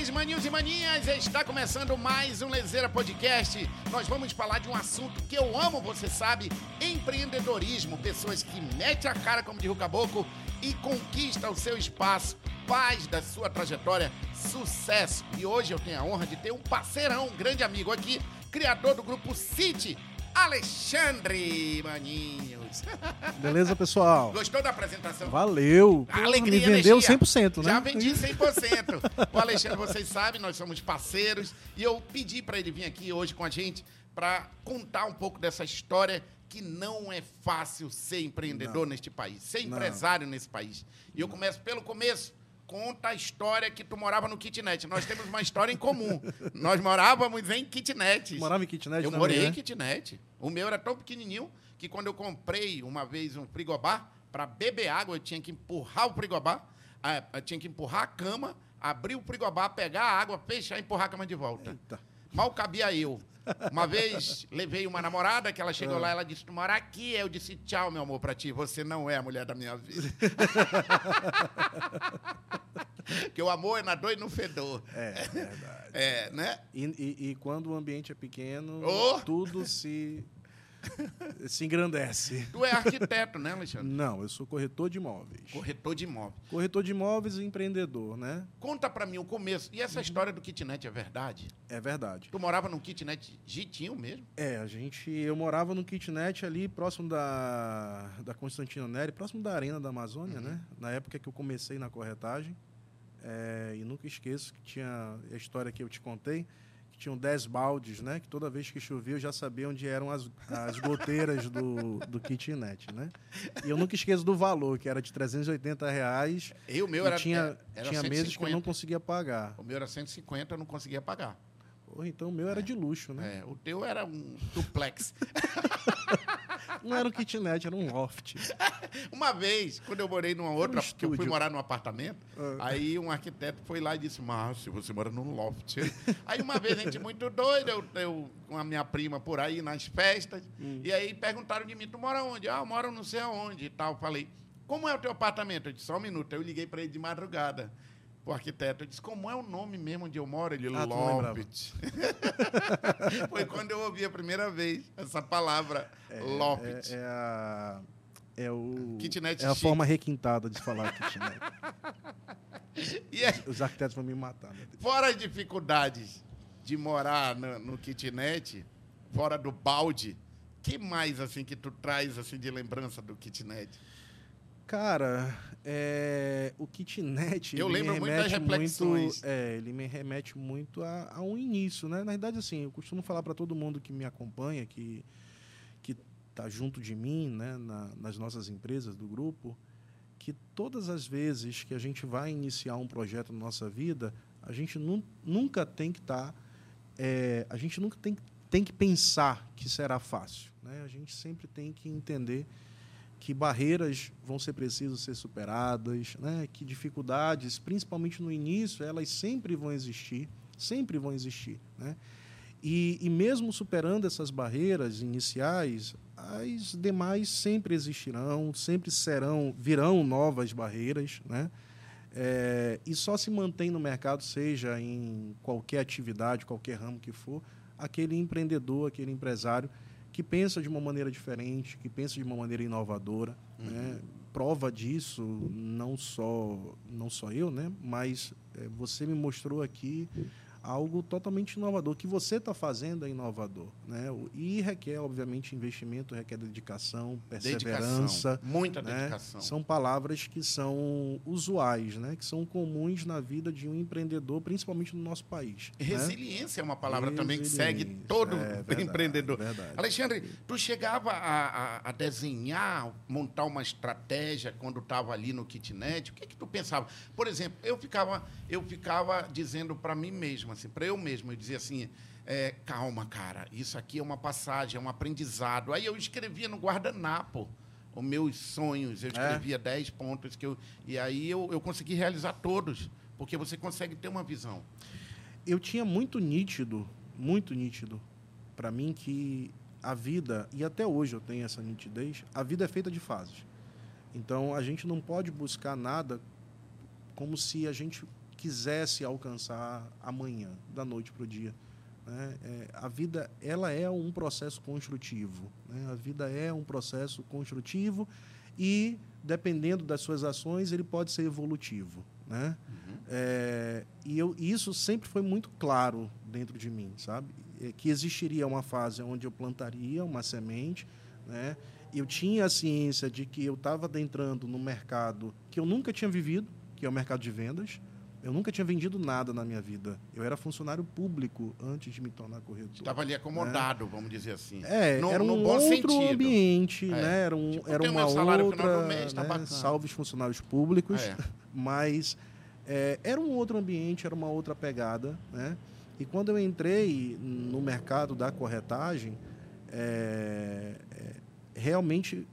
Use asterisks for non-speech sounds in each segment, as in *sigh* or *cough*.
senhores, maninhos e maninhas, está começando mais um Lezeira Podcast. Nós vamos falar de um assunto que eu amo, você sabe, empreendedorismo. Pessoas que metem a cara, como diz o Caboclo, e conquistam o seu espaço, paz da sua trajetória, sucesso. E hoje eu tenho a honra de ter um parceirão, um grande amigo aqui, criador do grupo City, Alexandre Maninhos. *laughs* Beleza, pessoal? Gostou da apresentação? Valeu. A alegria, Me vendeu energia. 100%, né? Já vendi 100%. *laughs* o Alexandre, vocês sabem, nós somos parceiros. E eu pedi para ele vir aqui hoje com a gente para contar um pouco dessa história que não é fácil ser empreendedor neste país, ser Não. empresário nesse país. E eu começo pelo começo. Conta a história que tu morava no kitnet. Nós temos uma história em comum. Nós morávamos em kitnets. Morava em kitnet Eu também, morei né? em kitnet. O meu era tão pequenininho que quando eu comprei uma vez um frigobar para beber água, eu tinha que empurrar o frigobar, eu tinha que empurrar a cama, abrir o frigobar, pegar a água, fechar e empurrar a cama de volta. Eita. Mal cabia eu. Uma vez levei uma namorada que ela chegou lá, ela disse: "Tu mora aqui?" Eu disse: "Tchau, meu amor, para ti. Você não é a mulher da minha vida." *laughs* que o amor é na dor e no fedor. É, verdade. É, né? E, e- e quando o ambiente é pequeno, Oh! tudo se, *laughs* se engrandece. Tu é arquiteto, né, Alexandre? Não, eu sou corretor de imóveis. Corretor de imóvel. Corretor de imóveis e empreendedor, né? Conta pra mim o começo. E essa história do kitnet é verdade? É verdade. Tu morava num kitnet gitinho mesmo? É, a gente. Eu morava no kitnet ali próximo da, da Constantino Neri, próximo da Arena da Amazônia, Uhum. né? Na época que eu comecei na corretagem. É, e nunca esqueço que tinha a história que eu te contei, tinham 10 baldes, né? Que toda vez que chovia eu já sabia onde eram as, as goteiras do, do kitnet, né? E eu nunca esqueço do valor, que era de 380 reais. Eu, o meu e era. tinha, era tinha meses que eu 150. não conseguia pagar. O meu era 150, eu não conseguia pagar. Porra, então o meu era de luxo, né? É, o teu era um duplex. *laughs* Não era um kitnet, era um loft. *laughs* Uma vez, quando eu morei numa outra, porque eu fui morar num apartamento, aí um arquiteto foi lá e disse, Márcio, você mora num loft. *laughs* aí uma vez, a gente muito doido, eu, eu com a minha prima por aí nas festas, e aí perguntaram de mim, tu mora onde? Ah, eu moro não sei aonde e tal. Falei, como é o teu apartamento? Eu disse, só um minuto. Eu liguei para ele de madrugada, pro arquiteto. Eu disse, como é o nome mesmo onde eu moro? Ele, Ah. Loft. *laughs* foi quando eu ouvi a primeira vez essa palavra, Loft. É, é a. É o. Kitnet é a chique. forma requintada de falar kitnet. Aí, *laughs* Os arquitetos vão me matar. Fora as dificuldades de morar no, no kitnet, fora do balde, que mais assim que tu traz assim de lembrança do kitnet? Cara, é, o kitnet. Eu lembro me muito das remete reflexões. Muito, é, ele me remete muito a, a um início, né? Na verdade, assim, eu costumo falar para todo mundo que me acompanha, que que tá junto de mim, né, na- nas nossas empresas do grupo, que todas as vezes que a gente vai iniciar um projeto na nossa vida, a gente nun- nunca tem que estar, a gente nunca tem, tem que pensar que será fácil, né? A gente sempre tem que entender que barreiras vão ser precisas ser superadas, né? que dificuldades, principalmente no início, elas sempre vão existir, sempre vão existir. Né? E, e mesmo superando essas barreiras iniciais, as demais sempre existirão, sempre serão, virão novas barreiras, né? É, e só se mantém no mercado, seja em qualquer atividade, qualquer ramo que for, aquele empreendedor, aquele empresário que pensa de uma maneira diferente, que pensa de uma maneira inovadora. Né? Prova disso, não só, não só eu, né? mas é, você me mostrou aqui algo totalmente inovador. O que você está fazendo é inovador. Né? E requer, obviamente, investimento, requer dedicação, perseverança. Dedicação, muita né? dedicação. São palavras que são usuais, né? que são comuns na vida de um empreendedor, principalmente no nosso país. né? Resiliência é uma palavra também que segue todo é *laughs* verdade, empreendedor. verdade. Alexandre, tu chegava a, a- a desenhar, montar uma estratégia quando estava ali no kitnet? O que que tu pensava? Por exemplo, eu ficava, eu ficava dizendo para mim mesmo, assim, para eu mesmo, eu dizia assim, é, calma, cara, isso aqui é uma passagem, é um aprendizado. Aí eu escrevia no guardanapo os meus sonhos, eu É? escrevia 10 pontos que eu e aí eu, eu consegui realizar todos, porque você consegue ter uma visão. eu tinha muito nítido, muito nítido para mim que a vida, e até hoje eu tenho essa nitidez, a vida é feita de fases. Então a gente não pode buscar nada como se a gente quisesse alcançar amanhã, da noite para o dia. Né? É, a vida ela é um processo construtivo. Né? A vida é um processo construtivo e, dependendo das suas ações, ele pode ser evolutivo. Né? Uhum. É, e eu, isso sempre foi muito claro dentro de mim, sabe? É, que existiria uma fase onde eu plantaria uma semente, né? Eu tinha a ciência de que eu estava adentrando no mercado que eu nunca tinha vivido, que é o mercado de vendas. Eu nunca tinha vendido nada na minha vida. Eu era funcionário público antes de me tornar corretor. Estava ali acomodado, né? vamos dizer assim. É, no, era um outro sentido. ambiente, é. né? Era, um, tipo, era uma outra, mês, tá né? salve os funcionários públicos, é. *laughs* mas é, era um outro ambiente, era uma outra pegada, né? E quando eu entrei no mercado da corretagem, é, é, realmente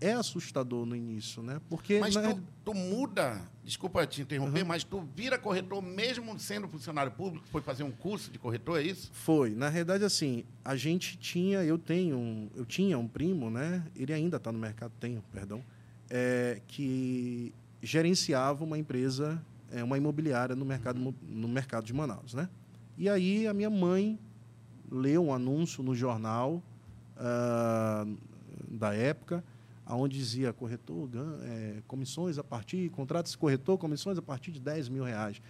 é assustador no início, né? Porque mas na... tu, tu, muda, desculpa te interromper, uhum. mas tu vira corretor mesmo sendo funcionário público, foi fazer um curso de corretor, é isso? Foi. Na realidade, assim, a gente tinha, eu tenho, um, eu tinha um primo, né? Ele ainda está no mercado, tenho, perdão, é, que gerenciava uma empresa, é, uma imobiliária no mercado, uhum. no mercado de Manaus, né? E aí a minha mãe leu um anúncio no jornal uh, da época onde dizia corretor, é, comissões a partir, contratos corretor, comissões a partir de 10 mil reais.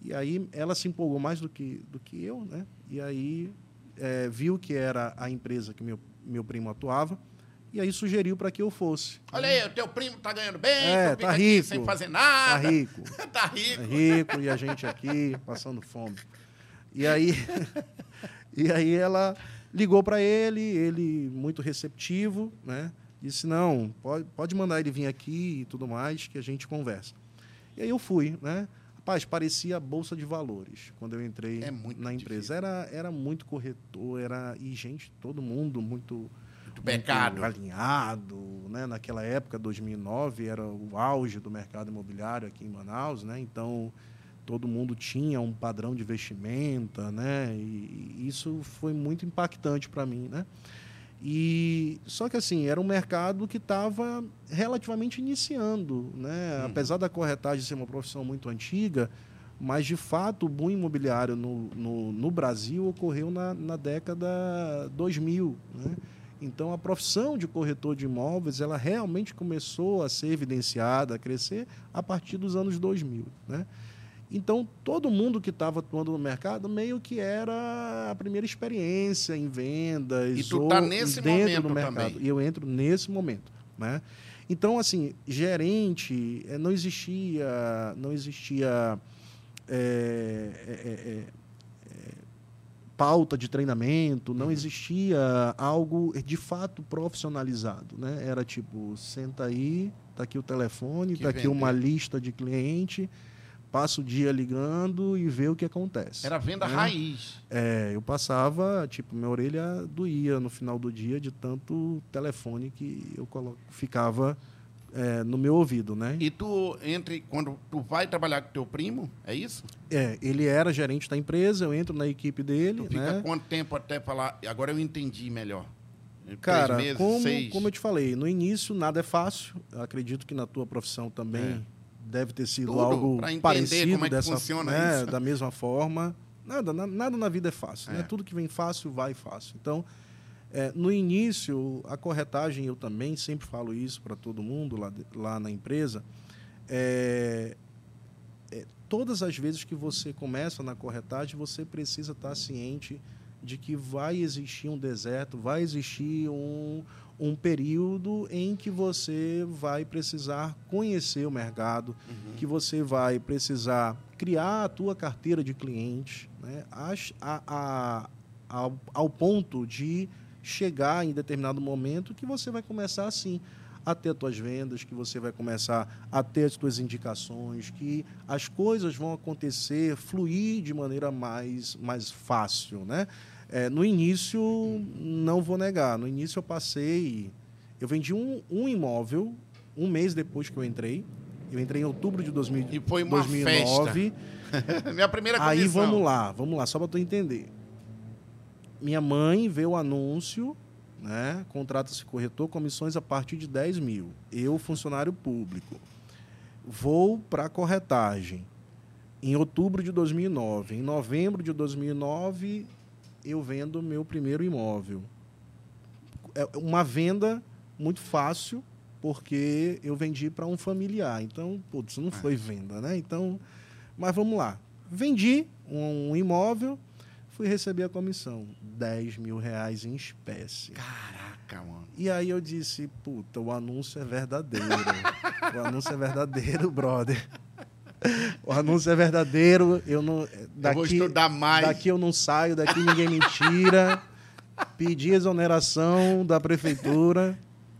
E aí ela se empolgou mais do que, do que eu, né? E aí é, viu que era a empresa que meu, meu primo atuava, e aí sugeriu para que eu fosse. Olha aí, o teu primo tá ganhando bem, é, tá rico, sem fazer nada. Tá rico. *laughs* tá rico. Tá rico, e a gente aqui passando fome. E aí, *laughs* e aí ela ligou para ele, ele muito receptivo, né? Disse, não, pode, pode mandar ele vir aqui e tudo mais, que a gente conversa. E aí eu fui, né? Rapaz, parecia a bolsa de valores quando eu entrei é na empresa. Era, era muito corretor, era e gente, todo mundo muito muito mercado alinhado, né? Naquela época, 2009, era o auge do mercado imobiliário aqui em Manaus, né? Então todo mundo tinha um padrão de vestimenta, né? E, e isso foi muito impactante para mim, né? E só que assim era um mercado que estava relativamente iniciando, né? Hum. Apesar da corretagem ser uma profissão muito antiga, mas de fato o boom imobiliário no, no, no Brasil ocorreu na, na década 2000, né? Então a profissão de corretor de imóveis ela realmente começou a ser evidenciada, a crescer a partir dos anos 2000, né? Então, todo mundo que estava atuando no mercado meio que era a primeira experiência em vendas. E tu está nesse momento do mercado. também. E eu entro nesse momento. Né? Então, assim, gerente, eh, não existia, não existia é, é, é, pauta de treinamento, não uhum. existia algo de fato profissionalizado. Né? Era tipo, senta aí, está aqui o telefone, está aqui uma lista de cliente passa o dia ligando e vê o que acontece. Era venda né? raiz. É, eu passava, tipo, minha orelha doía no final do dia de tanto telefone que eu colo... ficava é, no meu ouvido, né? E tu, entre, quando tu vai trabalhar com teu primo, é isso? É, ele era gerente da empresa, eu entro na equipe dele, tu fica né? quanto tempo até falar, agora eu entendi melhor? Cara, meses, como, como eu te falei, no início nada é fácil. Eu acredito que na tua profissão também é deve ter sido Tudo, algo parecido é dessa, né, da mesma forma. Nada, nada na vida é fácil. Né? É. Né? Tudo que vem fácil, vai fácil. Então, é, no início, a corretagem, eu também sempre falo isso para todo mundo lá, lá na empresa. É, é, todas as vezes que você começa na corretagem, você precisa estar ciente de que vai existir um deserto, vai existir um, um período em que você vai precisar conhecer o mercado, uhum. que você vai precisar criar a tua carteira de clientes, né, a, a, a, ao ponto de chegar em determinado momento que você vai começar assim a ter as tuas vendas, que você vai começar a ter as tuas indicações, que as coisas vão acontecer, fluir de maneira mais, mais fácil, né? É, no início, não vou negar, no início eu passei. Eu vendi um, um imóvel um mês depois que eu entrei. Eu entrei em outubro de 2000, e foi uma 2009. Festa. *laughs* Minha primeira comissão. Aí vamos lá, vamos lá, só para tu entender. Minha mãe vê o anúncio, né? Contrata-se corretor, comissões a partir de 10 mil. Eu, funcionário público. Vou para a corretagem em outubro de 2009. Em novembro de 2009, eu vendo meu primeiro imóvel. É uma venda muito fácil, porque eu vendi para um familiar. Então, putz, não foi venda, né? Então, mas vamos lá. Vendi um imóvel, fui receber a comissão. 10 mil reais em espécie. Caraca, mano. E aí eu disse, puta, o anúncio é verdadeiro. *laughs* o anúncio é verdadeiro, brother. O anúncio é verdadeiro. Eu não. Daqui, eu vou estudar mais. Daqui eu não saio, daqui ninguém me tira. Pedi exoneração da prefeitura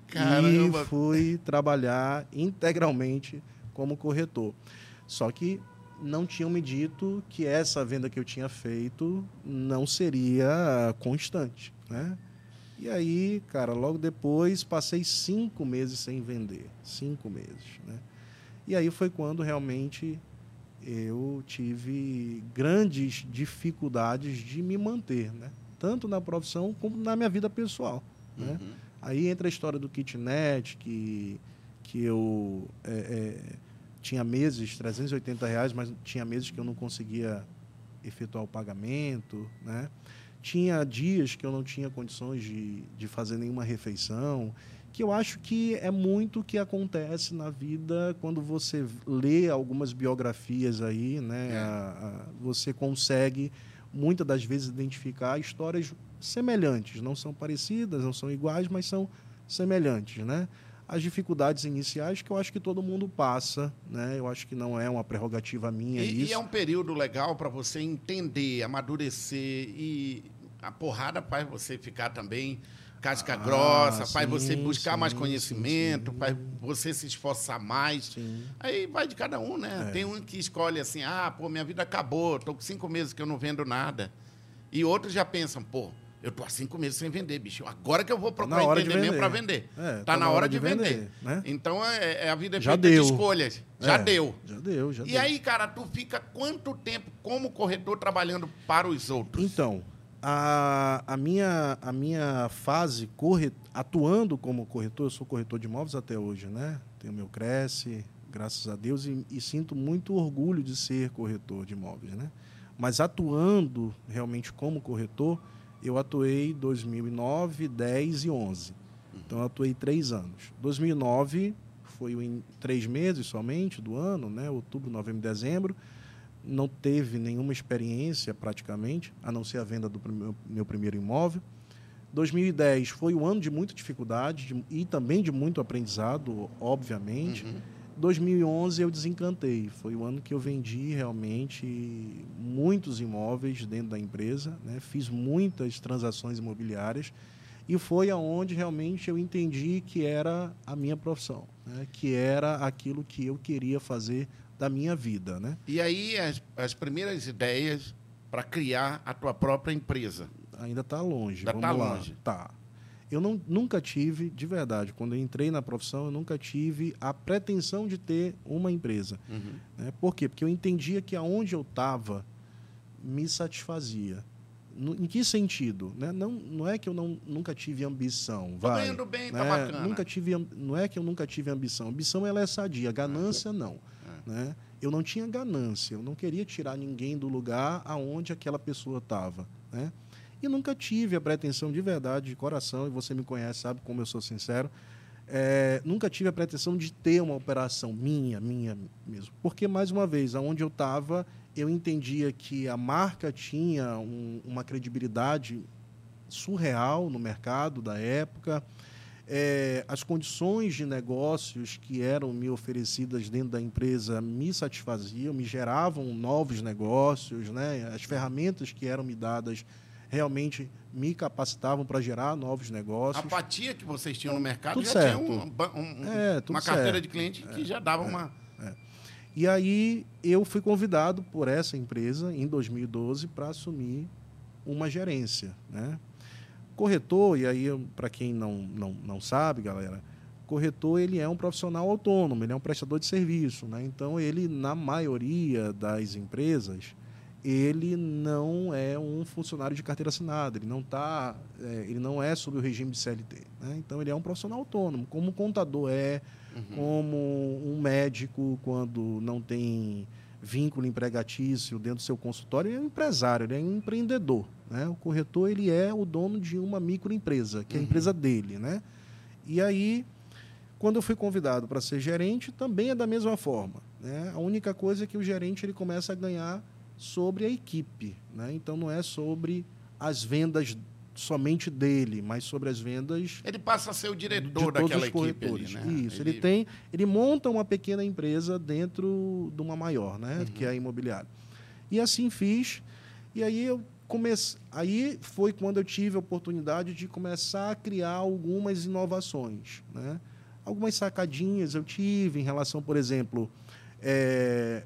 Caramba. e fui trabalhar integralmente como corretor. Só que não tinham me dito que essa venda que eu tinha feito não seria constante, né? E aí, cara, logo depois passei cinco meses sem vender, cinco meses, né? E aí foi quando realmente eu tive grandes dificuldades de me manter, né? Tanto na profissão como na minha vida pessoal, né? Uhum. Aí entra a história do kitnet, que, que eu é, é, tinha meses, 380 reais, mas tinha meses que eu não conseguia efetuar o pagamento, né? Tinha dias que eu não tinha condições de, de fazer nenhuma refeição que eu acho que é muito o que acontece na vida quando você lê algumas biografias aí, né? É. A, a, você consegue muitas das vezes identificar histórias semelhantes, não são parecidas, não são iguais, mas são semelhantes, né? As dificuldades iniciais que eu acho que todo mundo passa, né? Eu acho que não é uma prerrogativa minha e, isso. E é um período legal para você entender, amadurecer e a porrada faz você ficar também casca ah, grossa, faz você buscar sim, mais conhecimento, sim, faz você se esforçar mais. Aí vai de cada um, né? É. Tem um que escolhe assim, ah, pô, minha vida acabou, tô com cinco meses que eu não vendo nada. E outros já pensam, pô, eu tô há cinco meses sem vender, bicho. Agora que eu vou procurar empreendimento para vender. É, tá, tá, na, hora, hora de, vender. vender né? Então é, é, a vida é feita de escolhas. Já é, deu. Já deu, já e deu. aí, cara, tu fica quanto tempo como corretor trabalhando para os outros? Então, a, a, minha, a minha fase corre, atuando como corretor, eu sou corretor de imóveis até hoje, né? Tenho meu Cresce, graças a Deus, e, e, sinto muito orgulho de ser corretor de imóveis, né? Mas atuando realmente como corretor, eu atuei 2009, 10 e 11. Então, eu atuei três anos. 2009 foi em três meses somente do ano, né? Outubro, novembro, dezembro não teve nenhuma experiência praticamente, a não ser a venda do meu, meu primeiro imóvel. 2010 foi um ano de muita dificuldade de, e também de muito aprendizado, obviamente. Uhum. 2011 eu desencantei. Foi o ano que eu vendi realmente muitos imóveis dentro da empresa, né? fiz muitas transações imobiliárias e foi aonde realmente eu entendi que era a minha profissão, né? que era aquilo que eu queria fazer da minha vida, né? E aí as, as primeiras ideias para criar a tua própria empresa? Ainda está longe. Ainda está longe. Tá. Eu não, nunca tive, de verdade, quando eu entrei na profissão, eu nunca tive a pretensão de ter uma empresa. Uhum. Né? Por quê? Porque eu entendia que aonde eu estava me satisfazia. No, em que sentido? Né? Não, não é que eu não, nunca tive ambição. Vai, Tô indo bem, tá né? tá bacana. Nunca tive, não é que eu nunca tive ambição. Ambição ela é sadia, ganância não. Né? Eu não tinha ganância, eu não queria tirar ninguém do lugar aonde aquela pessoa estava. Né? E nunca tive a pretensão de verdade, de coração, e você me conhece, sabe como eu sou sincero, é, nunca tive a pretensão de ter uma operação minha, minha mesmo. Porque, mais uma vez, aonde eu estava, eu entendia que a marca tinha um, uma credibilidade surreal no mercado da época é, as condições de negócios que eram me oferecidas dentro da empresa me satisfaziam, me geravam novos negócios, né? as ferramentas que eram me dadas realmente me capacitavam para gerar novos negócios. A apatia que vocês tinham no mercado tudo já certo. tinha um, um, é, uma carteira certo. de cliente que é, já dava é, uma. É. E aí eu fui convidado por essa empresa em 2012 para assumir uma gerência, né? Corretor, e aí para quem não, não, não sabe, galera, corretor ele é um profissional autônomo, ele é um prestador de serviço, né? Então ele na maioria das empresas ele não é um funcionário de carteira assinada, ele não tá, é, ele não é sob o regime de CLT, né? Então ele é um profissional autônomo, como um contador é, uhum. como um médico quando não tem vínculo empregatício dentro do seu consultório, ele é um empresário, ele é um empreendedor. Né? O corretor ele é o dono de uma microempresa, que é a empresa dele. Né? E aí, quando eu fui convidado para ser gerente, também é da mesma forma. Né? A única coisa é que o gerente ele começa a ganhar sobre a equipe. Né? Então, não é sobre as vendas somente dele, mas sobre as vendas. Ele passa a ser o diretor daquela equipe. Ali, né? Isso. Ele... ele... tem, ele monta uma pequena empresa dentro de uma maior, né? Uhum. Que é a imobiliária. E assim fiz. E aí eu comecei. Aí foi quando eu tive a oportunidade de começar a criar algumas inovações, né? Algumas sacadinhas eu tive em relação, por exemplo, é...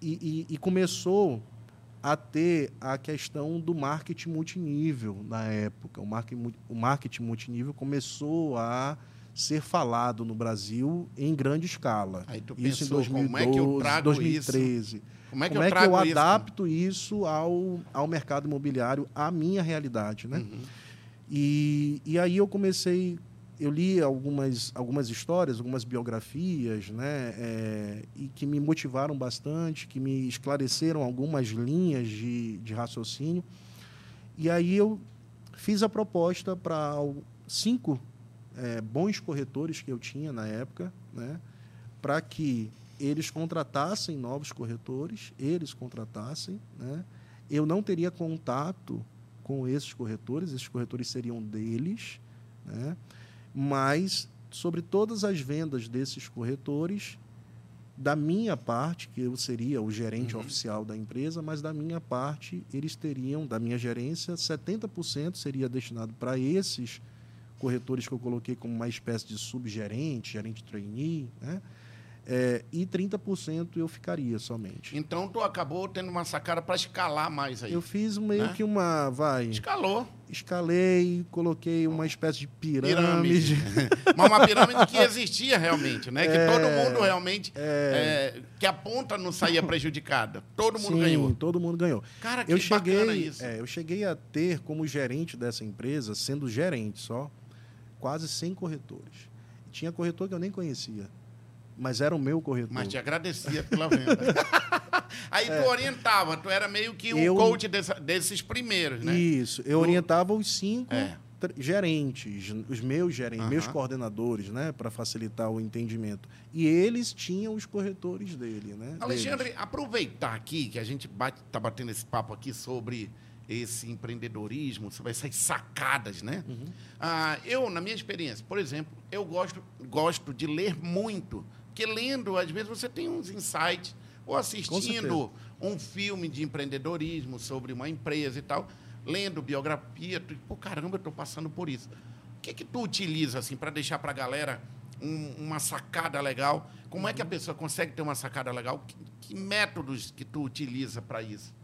e, e, e começou a ter a questão do marketing multinível na época. O marketing, o marketing multinível começou a ser falado no Brasil em grande escala. isso pensou, em 2012, como é que eu trago 2013. Isso? Como é que, como eu, é que eu adapto isso ao, ao mercado imobiliário, à minha realidade. Né? Uhum. E, e aí eu comecei eu li algumas, algumas histórias, algumas biografias, né, é, e que me motivaram bastante, que me esclareceram algumas linhas de, de raciocínio. E aí eu fiz a proposta para cinco é, bons corretores que eu tinha na época, né, para que eles contratassem novos corretores, eles contratassem. Né, eu não teria contato com esses corretores, esses corretores seriam deles. Né, mas sobre todas as vendas desses corretores, da minha parte, que eu seria o gerente uhum. oficial da empresa, mas da minha parte, eles teriam, da minha gerência, 70% seria destinado para esses corretores que eu coloquei como uma espécie de subgerente, gerente trainee, né? É, e 30% eu ficaria somente. Então tu acabou tendo uma sacada para escalar mais aí. Eu fiz meio né? que uma, vai. Escalou. Escalei, coloquei uma espécie de pirâmide. pirâmide. *laughs* Mas uma pirâmide que existia realmente, né? Que é, todo mundo realmente é, é, que a ponta não saía prejudicada. Todo mundo sim, ganhou. todo mundo ganhou. Cara, que eu cheguei, isso. É, eu cheguei a ter como gerente dessa empresa, sendo gerente só, quase 100 corretores. Tinha corretor que eu nem conhecia mas era o meu corretor. Mas te agradecia pela venda. *laughs* Aí tu é. orientava, tu era meio que o eu, coach dessa, desses primeiros, né? Isso, eu tu... orientava os cinco é. gerentes, os meus gerentes, meus coordenadores, né, para facilitar o entendimento. E eles tinham os corretores dele, né? Alexandre, deles. aproveitar aqui que a gente bate, tá batendo esse papo aqui sobre esse empreendedorismo, sobre essas sacadas, né? Uhum. Ah, eu, na minha experiência, por exemplo, eu gosto, gosto de ler muito porque lendo, às vezes, você tem uns insights, ou assistindo um filme de empreendedorismo sobre uma empresa e tal, lendo biografia, tu, pô, caramba, eu estou passando por isso. O que, que tu utiliza assim para deixar para a galera um, uma sacada legal? Como é que a pessoa consegue ter uma sacada legal? Que, que métodos que tu utiliza para isso?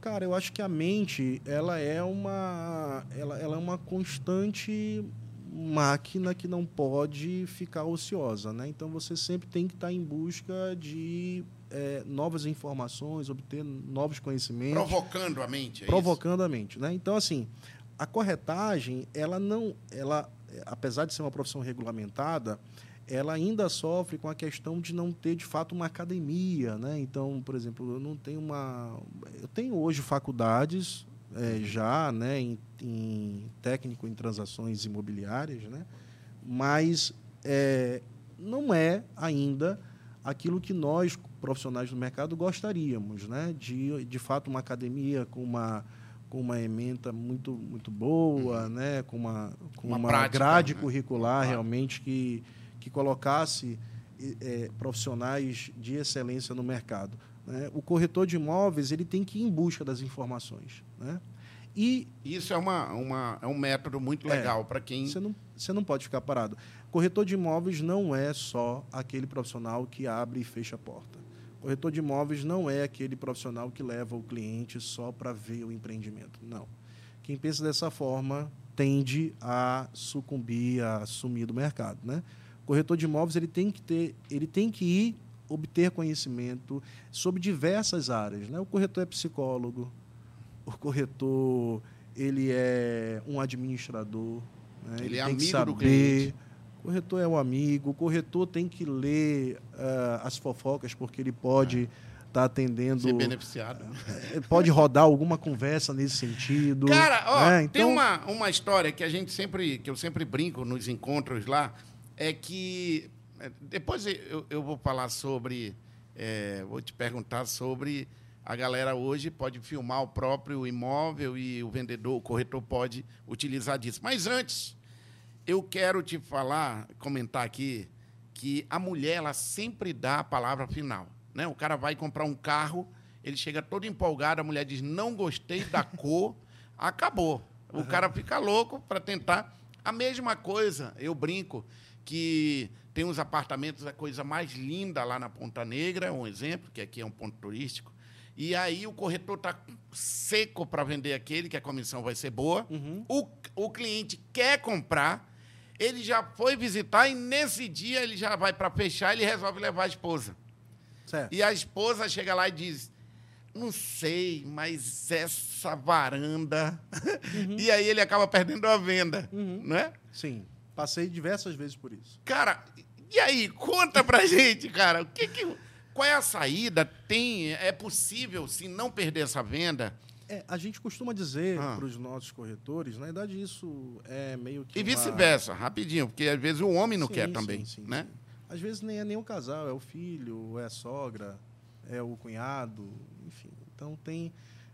Cara, eu acho que a mente ela é uma ela, ela é uma constante máquina que não pode ficar ociosa, né? Então você sempre tem que estar em busca de é, novas informações, obter novos conhecimentos, provocando a mente, é provocando isso? a mente, né? Então assim, a corretagem, ela não, ela, apesar de ser uma profissão regulamentada, ela ainda sofre com a questão de não ter de fato uma academia, né? Então, por exemplo, eu não tenho uma, eu tenho hoje faculdades é, já né, em, em, técnico em transações imobiliárias, né, mas é, não é ainda aquilo que nós, profissionais do mercado, gostaríamos, né, de, de fato, uma academia com uma com uma ementa muito muito boa, uhum. né, com uma com uma, uma prática, grade né? curricular realmente que que colocasse é, profissionais de excelência no mercado. Né? O corretor de imóveis ele tem que ir em busca das informações. Né? E isso é, uma, uma, é um método muito legal é, para quem. Você não, você não pode ficar parado. Corretor de imóveis não é só aquele profissional que abre e fecha a porta. Corretor de imóveis não é aquele profissional que leva o cliente só para ver o empreendimento. Não. Quem pensa dessa forma tende a sucumbir, a sumir do mercado. Né? Corretor de imóveis ele tem que ter, ele tem que ir obter conhecimento sobre diversas áreas. Né? O corretor é psicólogo, o corretor ele é um administrador. Né? Ele, ele é amigo saber, do cliente. O corretor é um amigo, o corretor tem que ler uh, as fofocas, porque ele pode tá atendendo. Ser beneficiado. É, Pode rodar alguma conversa nesse sentido. Cara, ó, né? tem Então, uma, uma história que a gente sempre, que eu sempre brinco nos encontros lá, é que é, depois eu, eu vou falar sobre, é, vou te perguntar sobre a galera hoje pode filmar o próprio imóvel e o vendedor, o corretor pode utilizar disso. Mas antes, eu quero te falar, comentar aqui que a mulher ela sempre dá a palavra final, né? O cara vai comprar um carro, ele chega todo empolgado, a mulher diz não gostei da *laughs* cor, acabou. O cara fica louco para tentar a mesma coisa. Eu brinco que tem uns apartamentos a coisa mais linda lá na Ponta Negra, um exemplo, que aqui é um ponto turístico. E aí o corretor está seco para vender aquele, que a comissão vai ser boa. O, o cliente quer comprar, ele já foi visitar e nesse dia ele já vai para fechar, ele resolve levar a esposa. certo. E a esposa chega lá e diz: Não sei, mas essa varanda. *laughs* e aí ele acaba perdendo a venda. Não é? Sim. Passei diversas vezes por isso. Cara, e aí? Conta pra *laughs* gente, cara. O que que, qual é a saída? Tem, é possível, se não perder essa venda? É, a gente costuma dizer Ah. para os nossos corretores, na verdade, isso é meio que. E uma- vice-versa, rapidinho, porque às vezes o homem não Sim, quer sim, também, sim, né? Às vezes nem é nem o casal, é o filho, é a sogra, é o cunhado, enfim. Então tem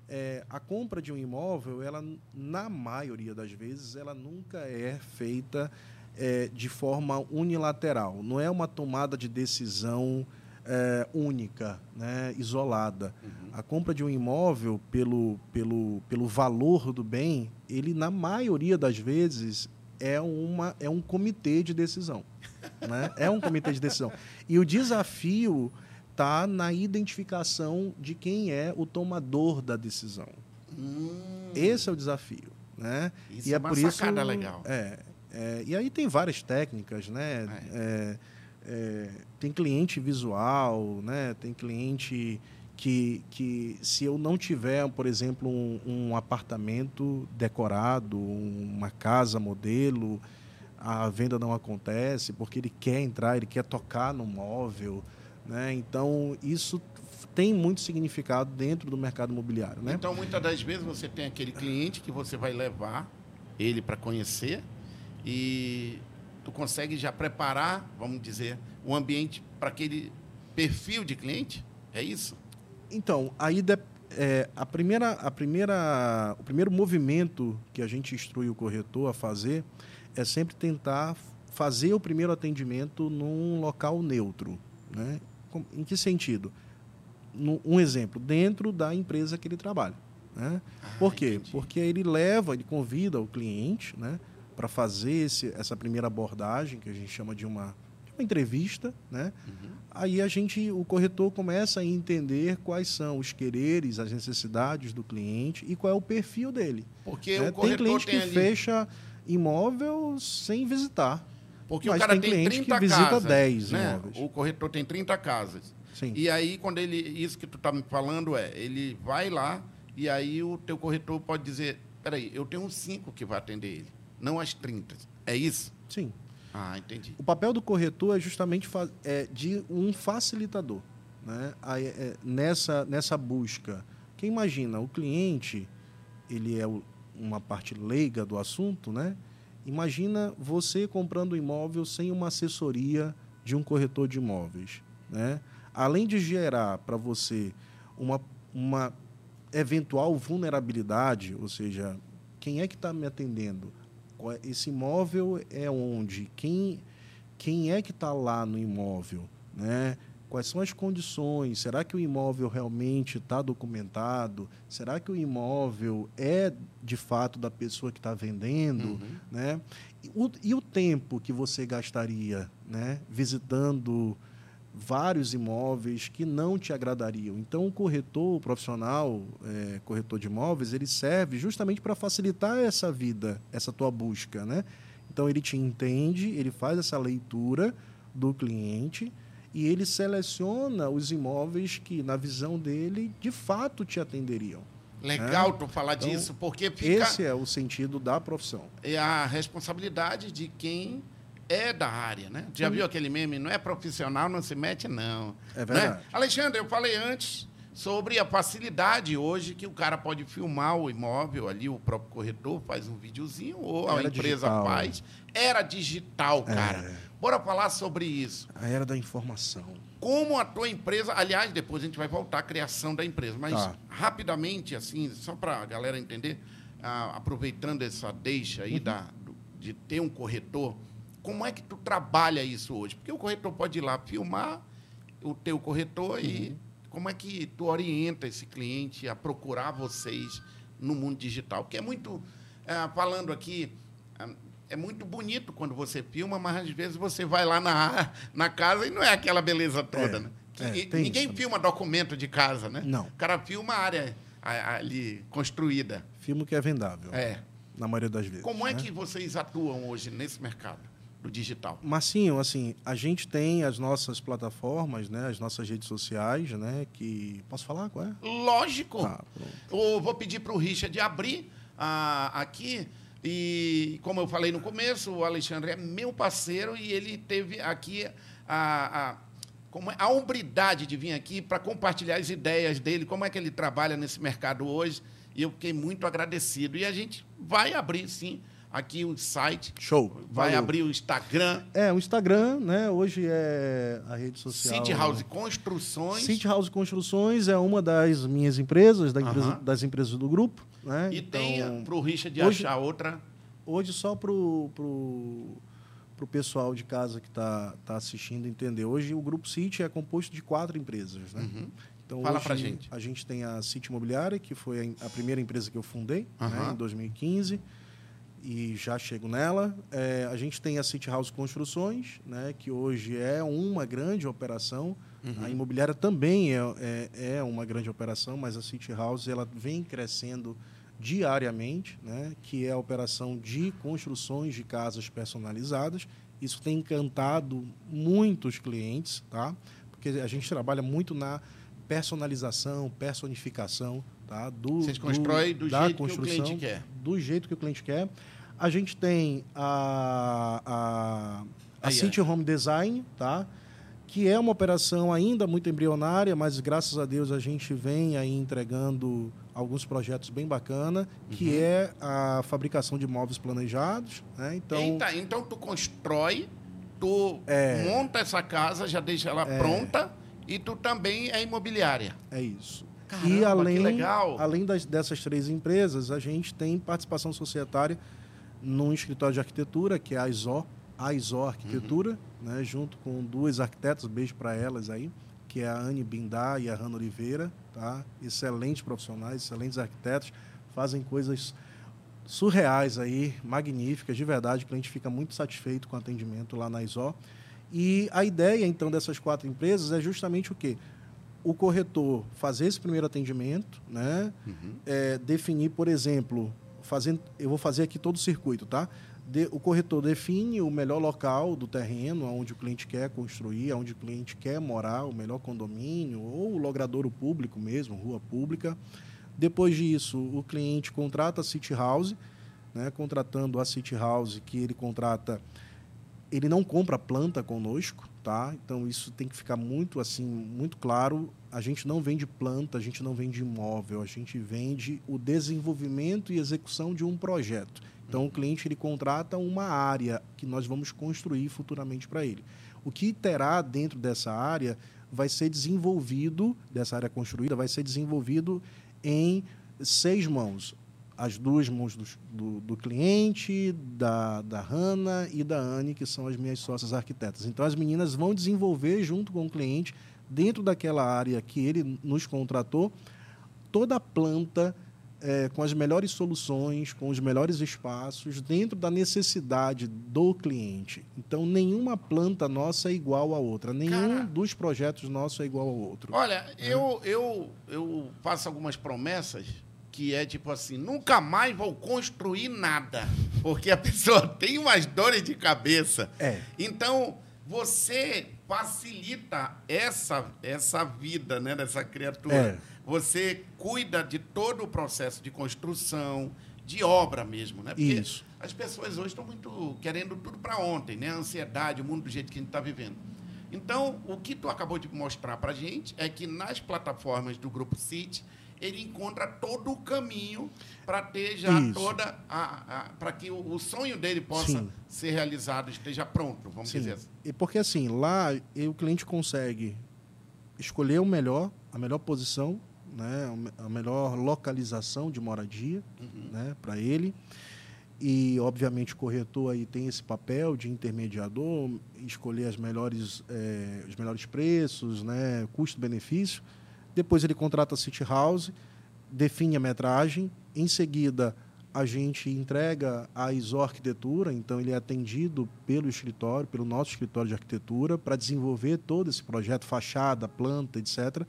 é, a compra de um imóvel, ela na maioria das vezes ela nunca é feita é, de forma unilateral. Não é uma tomada de decisão é, única, né, isolada. A compra de um imóvel pelo, pelo, pelo valor do bem, ele na maioria das vezes é, uma, é um comitê de decisão. *laughs* né? É um comitê de decisão. E o desafio está na identificação de quem é o tomador da decisão. Esse é o desafio. Né? Isso e é é uma por isso legal. É, é, e aí tem várias técnicas, né? É, é, tem cliente visual, né? Tem cliente que, que se eu não tiver, por exemplo, um, um apartamento decorado, uma casa modelo, a venda não acontece porque ele quer entrar, ele quer tocar no móvel, né? Então isso tem muito significado dentro do mercado imobiliário, né? Então, muitas das vezes você tem aquele cliente que você vai levar ele para conhecer e tu consegue já preparar, vamos dizer, o ambiente para aquele perfil de cliente? É isso? Então, aí de- é, a primeira, a primeira, o primeiro movimento que a gente instrui o corretor a fazer é sempre tentar fazer o primeiro atendimento num local neutro. Né? Em que sentido? Um exemplo, dentro da empresa que ele trabalha. Né? Por quê? entendi. Porque ele leva, ele convida o cliente né, para fazer esse, essa primeira abordagem, que a gente chama de uma, de uma entrevista, né? Aí a gente, o corretor começa a entender quais são os quereres, as necessidades do cliente e qual é o perfil dele. Porque né? o Tem corretor cliente tem, que ali- fecha imóvel sem visitar. Porque mas o cara tem tem, cliente que 30 visita casas, 10 né? imóveis. O corretor tem 30 casas. Sim. E aí, quando ele. Isso que tu está me falando é, ele vai lá e aí o teu corretor pode dizer, peraí, eu tenho 5 que vai atender ele, não as 30. É isso? Sim. Ah, entendi. O papel do corretor é justamente é, de um facilitador. Né? Aí, é, nessa, nessa busca. Porque imagina, o cliente, ele é o- uma parte leiga do assunto, né? Imagina você comprando um imóvel sem uma assessoria de um corretor de imóveis. Né? Além de gerar para você uma, uma eventual vulnerabilidade, ou seja, quem é que está me atendendo? Esse imóvel é onde? Quem, quem é que está lá no imóvel? Né? Quais são as condições? Será que o imóvel realmente está documentado? Será que o imóvel é de fato da pessoa que está vendendo? Né? E, o, e o tempo que você gastaria né? visitando vários imóveis que não te agradariam. Então, o corretor o profissional, é, corretor de imóveis, ele serve justamente para facilitar essa vida, essa tua busca. Né? Então, ele te entende, ele faz essa leitura do cliente e ele seleciona os imóveis que, na visão dele, de fato te atenderiam. Legal tu falar Então, disso, porque fica Esse é o sentido da profissão. é a responsabilidade de quem é da área, né? Já viu aquele meme? Não é profissional, não se mete, não. É verdade. Né? Alexandre, eu falei antes sobre a facilidade hoje que o cara pode filmar o imóvel ali, o próprio corretor faz um videozinho ou a Era empresa digital, faz. Era digital, cara. É. Bora falar sobre isso. A era da informação. Como a tua empresa, aliás, depois a gente vai voltar à criação da empresa, mas Tá. rapidamente, assim, só para a galera entender, ah, aproveitando essa deixa Uhum. aí da, do- de ter um corretor, como é que tu trabalha isso hoje? Porque o corretor pode ir lá filmar o teu corretor e Uhum. como é que tu orienta esse cliente a procurar vocês no mundo digital? Porque é muito, ah, falando aqui, ah, é muito bonito quando você filma, mas às vezes você vai lá na, na casa e não é aquela beleza toda, É, né? É, ninguém filma documento de casa, né? Não. O cara filma a área ali construída. Filme que é vendável. É. Na maioria das vezes. Como é né? que vocês atuam hoje nesse mercado do digital? Marcinho, assim, a gente tem as nossas plataformas, né? As nossas redes sociais, né? Que. Posso falar qual é? Lógico. Tá. Eu vou pedir para o Richard abrir ah, aqui. E, como eu falei no começo, o Alexandre é meu parceiro e ele teve aqui a, a, como é, a hombridade de vir aqui para compartilhar as ideias dele, como é que ele trabalha nesse mercado hoje. E eu fiquei muito agradecido. E a gente vai abrir, sim, aqui o site, Show. vai Valeu. abrir o Instagram, É, o Instagram, né? Hoje é a rede social. City House Construções. City House Construções é uma das minhas empresas, da empresa- Aham. das empresas do grupo. Né? E então, tem para o Richard hoje- achar outra. Hoje, só para o pro, pro pessoal de casa que está tá assistindo entender, hoje o Grupo City é composto de quatro empresas. Né? Uhum. Então, Fala pra gente. A gente tem a City Imobiliária, que foi a, primeira empresa que eu fundei né, Aham. em 2015, e já chego nela. É, a gente tem a City House Construções, né, que hoje é uma grande operação. Uhum. A imobiliária também é, é, é uma grande operação, mas a City House ela vem crescendo diariamente, né, que é a operação de construções de casas personalizadas. Isso tem encantado muitos clientes, tá? porque a gente trabalha muito na personalização, personificação tá? do, Vocês constroem do da jeito que o cliente quer. Do jeito que o cliente quer. A gente tem a, a, a Aí, City Home Design, tá? que é uma operação ainda muito embrionária, mas graças a Deus a gente vem aí entregando alguns projetos bem bacana, que Uhum. é a fabricação de móveis planejados. Né? Então, Eita, então tu constrói, tu É. monta essa casa, já deixa ela pronta e tu também é imobiliária. É isso. Caramba, e que além, legal. além das, dessas três empresas, a gente tem participação societária num escritório de arquitetura, que é a ISO, a ISO Arquitetura, Uhum. né, junto com duas arquitetas, beijo para elas aí, que é a Anne Bindá e a Hanna Oliveira, tá? Excelentes profissionais, excelentes arquitetos, fazem coisas surreais aí, magníficas, de verdade, o cliente fica muito satisfeito com o atendimento lá na ISO. E a ideia, então, dessas quatro empresas é justamente o quê? O corretor fazer esse primeiro atendimento, né? É, definir, por exemplo, fazendo, eu vou fazer aqui todo o circuito, tá? De- o corretor define o melhor local do terreno, onde o cliente quer construir, onde o cliente quer morar, o melhor condomínio, ou o logradouro público mesmo, rua pública. Depois disso, o cliente contrata a City House, né? contratando a City House, que ele contrata ele não compra planta conosco, tá? Então isso tem que ficar muito assim, muito claro. A gente não vende planta, a gente não vende imóvel, a gente vende o desenvolvimento e execução de um projeto. Então o cliente ele contrata uma área que nós vamos construir futuramente para ele. O que terá dentro dessa área vai ser desenvolvido dessa área construída vai ser desenvolvido em seis mãos as duas mãos do, do, do, cliente, da, da Hanna e da Anne, que são as minhas sócias arquitetas. Então, as meninas vão desenvolver, junto com o cliente, dentro daquela área que ele nos contratou, toda a planta é, com as melhores soluções, com os melhores espaços, dentro da necessidade do cliente. Então, nenhuma planta nossa é igual à outra, nenhum Cara, dos projetos nossos é igual ao outro. Olha, eu, eu, eu faço algumas promessas que é tipo assim, nunca mais vou construir nada, porque a *laughs* pessoa tem umas dores de cabeça. É. Então, você facilita essa, essa vida né, dessa criatura. É. Você cuida de todo o processo de construção, de obra mesmo, né? Porque Isso. as pessoas hoje estão muito querendo tudo para ontem, né? A ansiedade, o mundo do jeito que a gente está vivendo. Então, o que tu acabou de mostrar para a gente é que nas plataformas do Grupo City, ele encontra todo o caminho para ter já Isso. toda a, a para que o, o sonho dele possa Sim. ser realizado, esteja pronto, vamos Sim. dizer assim. E porque assim, lá o cliente consegue escolher o melhor, a melhor posição, né, a melhor localização de moradia, Uhum. né, para ele. E obviamente o corretor aí tem esse papel de intermediador, escolher as melhores, eh, os melhores preços, né, custo-benefício. Depois ele contrata a City House, define a metragem. Em seguida, a gente entrega a ISO Arquitetura, então ele é atendido pelo escritório, pelo nosso escritório de arquitetura, para desenvolver todo esse projeto, fachada, planta, etc.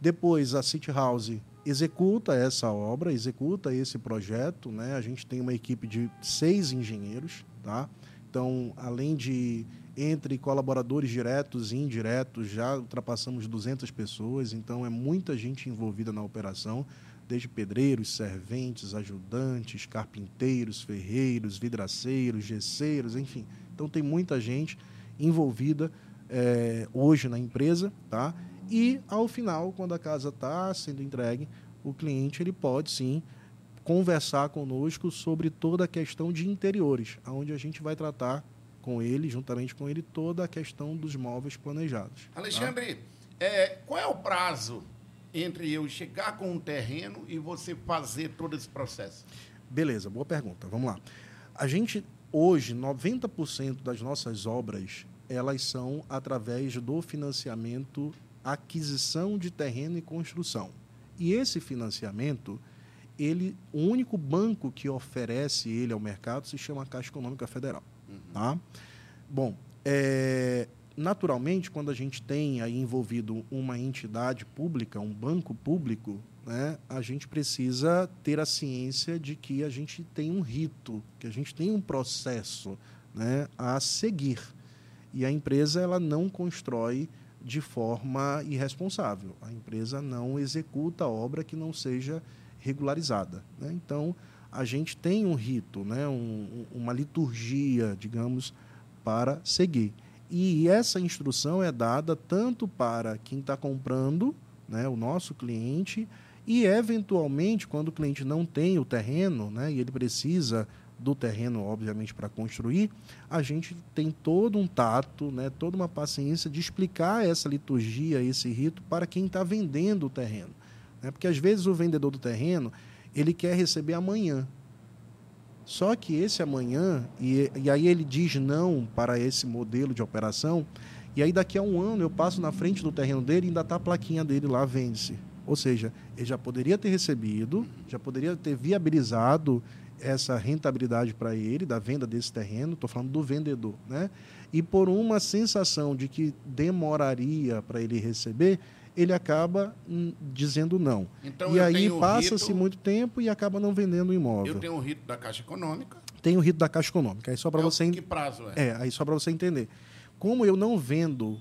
Depois, a City House executa essa obra, executa esse projeto. Né? A gente tem uma equipe de seis engenheiros. Tá? Então, além de entre colaboradores diretos e indiretos, já ultrapassamos 200 pessoas. Então, é muita gente envolvida na operação, desde pedreiros, serventes, ajudantes, carpinteiros, ferreiros, vidraceiros, gesseiros, enfim. Então, tem muita gente envolvida eh, hoje na empresa, tá? E ao final, quando a casa está sendo entregue, o cliente ele pode sim conversar conosco sobre toda a questão de interiores, onde a gente vai tratar com ele, juntamente com ele, toda a questão dos móveis planejados. tá? Alexandre, é, qual é o prazo entre eu chegar com um terreno e você fazer todo esse processo? Beleza, boa pergunta. Vamos lá. A gente hoje 90% das nossas obras, elas são através do financiamento aquisição de terreno e construção. E esse financiamento, ele, o único banco que oferece ele ao mercado se chama Caixa Econômica Federal. Tá? Bom, é, naturalmente, quando a gente tem aí envolvido uma entidade pública, um banco público, né, a gente precisa ter a ciência de que a gente tem um rito, que a gente tem um processo né, a seguir. E a empresa ela não constrói de forma irresponsável. A empresa não executa obra que não seja regularizada. Né? Então, a gente tem um rito, né? Um, uma liturgia, digamos, para seguir. E essa instrução é dada tanto para quem está comprando, né, o nosso cliente, e eventualmente, quando o cliente não tem o terreno, né, e ele precisa do terreno, obviamente, para construir, a gente tem todo um tato, né, toda uma paciência de explicar essa liturgia, esse rito, para quem está vendendo o terreno. Né? Porque às vezes o vendedor do terreno ele quer receber amanhã. Só que esse amanhã, e, e aí ele diz não para esse modelo de operação, e aí daqui a um ano eu passo na frente do terreno dele e ainda está a plaquinha dele lá, vende-se. Ou seja, ele já poderia ter recebido, já poderia ter viabilizado essa rentabilidade para ele da venda desse terreno, estou falando do vendedor, né? E por uma sensação de que demoraria para ele receber, ele acaba hum, dizendo não. Então, e aí passa-se rito- muito tempo e acaba não vendendo o imóvel. Eu tenho o rito da Caixa Econômica. Tem o rito da Caixa Econômica. Aí só para É você Que prazo é? é, aí só para você entender. Como eu não vendo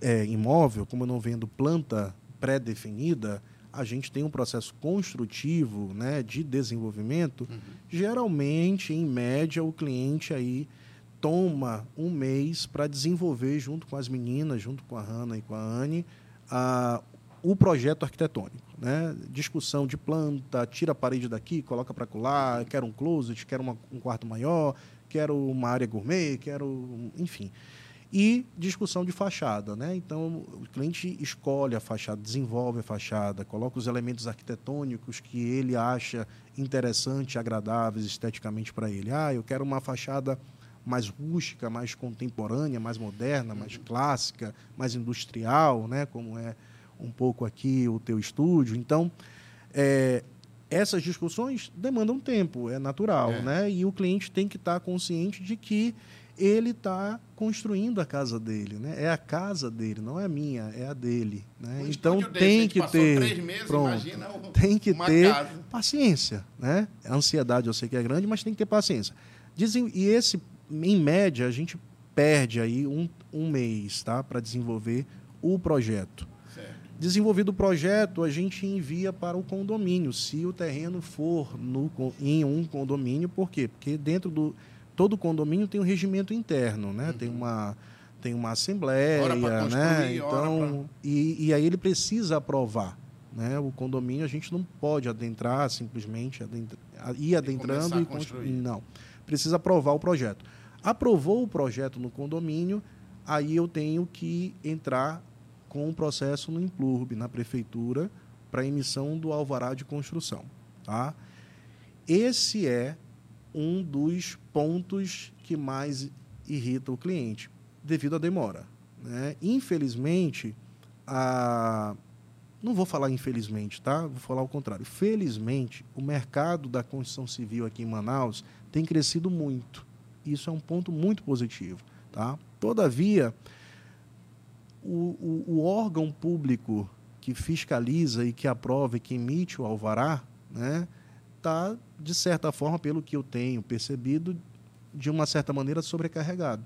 é, imóvel, como eu não vendo planta pré-definida, a gente tem um processo construtivo né, de desenvolvimento. Geralmente, em média, o cliente aí toma um mês para desenvolver, junto com as meninas, junto com a Hanna e com a Anne, a, o projeto arquitetônico. Né? Discussão de planta, tira a parede daqui, coloca para colar, quero um closet, quero uma- um quarto maior, quero uma área gourmet, quero. enfim. E discussão de fachada. Né? Então, o cliente escolhe a fachada, desenvolve a fachada, coloca os elementos arquitetônicos que ele acha interessantes, agradáveis esteticamente para ele. Ah, eu quero uma fachada mais rústica, mais contemporânea, mais moderna, mais clássica, mais industrial, né? como é um pouco aqui o teu estúdio. Então, é, essas discussões demandam tempo, é natural, É. né? E o cliente tem que estar consciente de que ele está construindo a casa dele, né? É a casa dele, não é a minha, é a dele, né? Um então tem que ter, meses, pronto, imagina tem que ter casa. paciência, né? A ansiedade eu sei que é grande, mas tem que ter paciência. Dizem, e esse, em média, a gente perde aí um, um mês, tá? Para desenvolver o projeto. Certo. Desenvolvido o projeto, a gente envia para o condomínio, se o terreno for no, em um condomínio, por quê? Porque dentro do todo condomínio tem um regimento interno, né? Uhum. Tem uma tem uma assembleia, né? Então, pra... e, e aí ele precisa aprovar, né? O condomínio a gente não pode adentrar simplesmente adentra, ir adentrando e, e construir. Não, precisa aprovar o projeto. Aprovou o projeto no condomínio, aí eu tenho que entrar com um processo no Implurb, na prefeitura, para emissão do alvará de construção. Tá? Esse é um dos pontos que mais irrita o cliente, devido à demora. Né? Infelizmente, a... não vou falar infelizmente, tá? Vou falar o contrário. Felizmente, o mercado da construção civil aqui em Manaus tem crescido muito. Isso é um ponto muito positivo, tá? Todavia, o, o, o, órgão público que fiscaliza e que aprova e que emite o alvará, né, está, de certa forma, pelo que eu tenho percebido, de uma certa maneira sobrecarregado.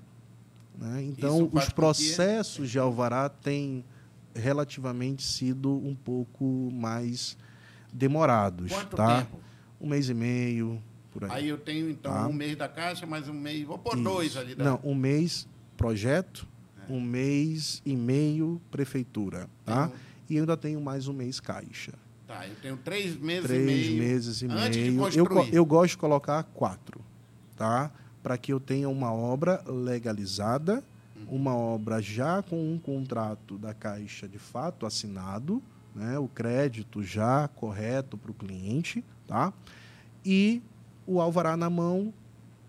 Né? Então, os processos de alvará têm relativamente sido um pouco mais demorados. Quanto tá? tempo? Um mês e meio, por aí. Aí eu tenho, então, tá? um mês da caixa, mais um mês. Vou pôr Isso. dois ali. Da... Não, um mês projeto, um mês e meio prefeitura, tá? Tenho... E ainda tenho mais um mês caixa. Tá, eu tenho três meses três e meio. Três meses e antes meio. De construir. Eu, eu gosto de colocar quatro, tá? Para que eu tenha uma obra legalizada, uhum. uma obra já com um contrato da Caixa de fato assinado, né? o crédito já correto para o cliente, tá? E o alvará na mão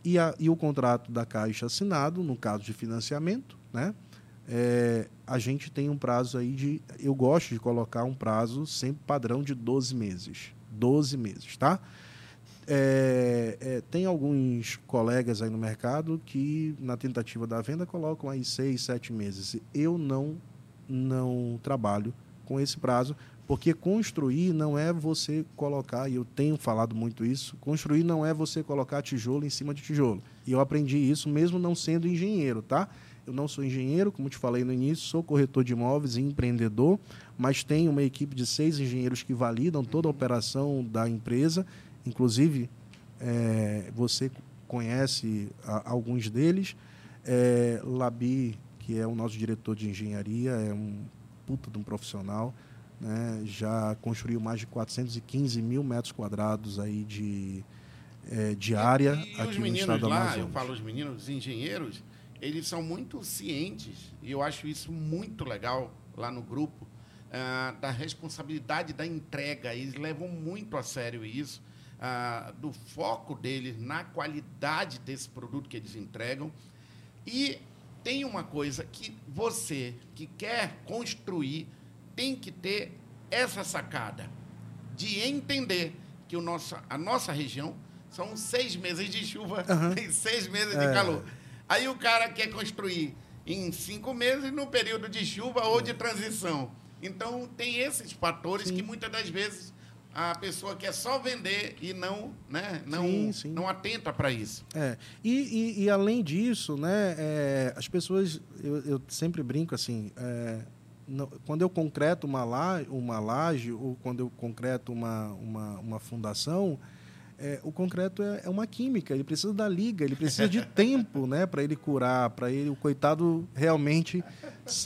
e, a, e o contrato da Caixa assinado, no caso de financiamento, né? é, a gente tem um prazo aí de. Eu gosto de colocar um prazo sempre padrão de 12 meses. 12 meses, tá? É, é, tem alguns colegas aí no mercado que, na tentativa da venda, colocam aí seis, sete meses. Eu não, não trabalho com esse prazo, porque construir não é você colocar, e eu tenho falado muito isso, construir não é você colocar tijolo em cima de tijolo. E eu aprendi isso mesmo não sendo engenheiro, tá? Eu não sou engenheiro, como te falei no início, sou corretor de imóveis e empreendedor, mas tenho uma equipe de seis engenheiros que validam toda a operação da empresa. Inclusive, é, você conhece a, alguns deles. É, Labi, que é o nosso diretor de engenharia, é um puta de um profissional. Né? Já construiu mais de 415 mil metros quadrados aí de, é, de área e, e aqui no estado do Amazonas. Eu falo os meninos, os engenheiros, eles são muito cientes, e eu acho isso muito legal lá no grupo, uh, da responsabilidade da entrega. Eles levam muito a sério isso, uh, do foco deles na qualidade desse produto que eles entregam. E tem uma coisa que você que quer construir tem que ter essa sacada de entender que o nosso, a nossa região são seis meses de chuva uhum. *laughs* e seis meses é. de calor. Aí o cara quer construir em cinco meses no período de chuva ou de transição. Então, tem esses fatores sim. que muitas das vezes a pessoa quer só vender e não, né, não, sim, sim. não atenta para isso. É. E, e, e, além disso, né, é, as pessoas, eu, eu, sempre brinco assim, é, não, quando eu concreto uma, la, uma laje ou quando eu concreto uma, uma, uma fundação, é, o concreto é, é, uma química, ele precisa da liga, ele precisa de *laughs* tempo né, para ele curar, para ele, o coitado realmente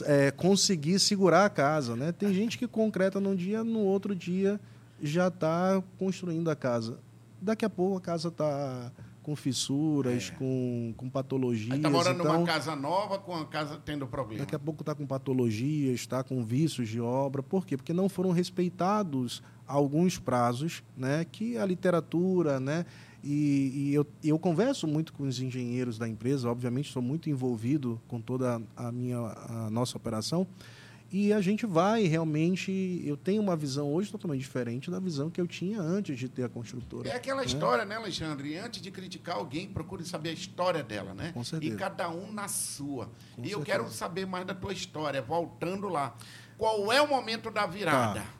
é, conseguir segurar a casa. Né? Tem gente que concreta num dia, no outro dia já está construindo a casa. Daqui a pouco a casa está com fissuras, é. com, com patologias. Está morando então, numa casa nova com a casa tendo problema. Daqui a pouco está com patologias, está com vícios de obra. Por quê? Porque não foram respeitados alguns prazos né, que a literatura, né, e, e eu, eu, converso muito com os engenheiros da empresa, obviamente sou muito envolvido com toda a minha a nossa operação, e a gente vai realmente. Eu tenho uma visão hoje totalmente diferente da visão que eu tinha antes de ter a construtora. É aquela né? história, né, Alexandre? Antes de criticar alguém, procure saber a história dela, né? Com certeza. E cada um na sua. Com e certeza. eu quero saber mais da tua história, voltando lá. Qual é o momento da virada? Tá.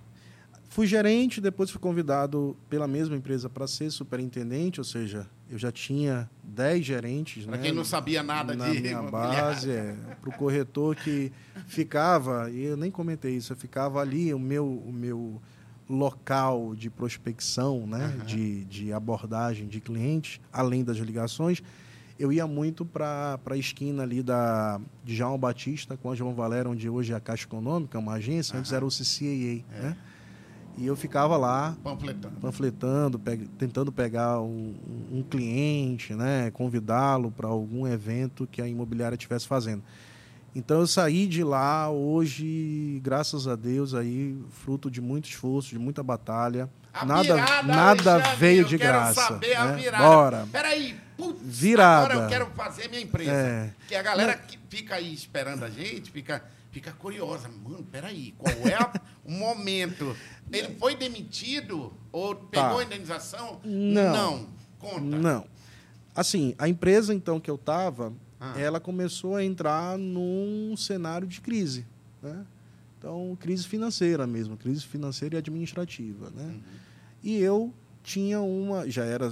Fui gerente, depois fui convidado pela mesma empresa para ser superintendente, ou seja, eu já tinha 10 gerentes. Para né, quem não sabia nada na de minha base, é, para o corretor que ficava, e eu nem comentei isso, eu ficava ali, o meu, o meu local de prospecção, né, Aham. de, de abordagem de clientes, além das ligações, eu ia muito para a esquina ali da, de João Batista com a João Valério, onde hoje é a Caixa Econômica, uma agência, antes Aham. era o CCAA, É. né? E eu ficava lá Panfletando. panfletando, pe- tentando pegar um, um cliente, né, convidá-lo para algum evento que a imobiliária estivesse fazendo. Então eu saí de lá hoje, graças a Deus, aí fruto de muito esforço, de muita batalha. A nada virada, nada Alexandre, veio eu de quero graça. saber a né? virada. Bora. Peraí, putz, Virada. agora eu quero fazer minha empresa. É. Que a galera que fica aí esperando a gente, fica, fica curiosa. Mano, peraí, qual é a- *laughs* o momento? Ele foi demitido ou pegou a indenização? Tá. Não. Não. Conta. Não. Assim, a empresa então que eu estava, Ah. ela começou a entrar num cenário de crise, né? Então, crise financeira mesmo, crise financeira e administrativa, né? Uhum. E eu tinha uma, já era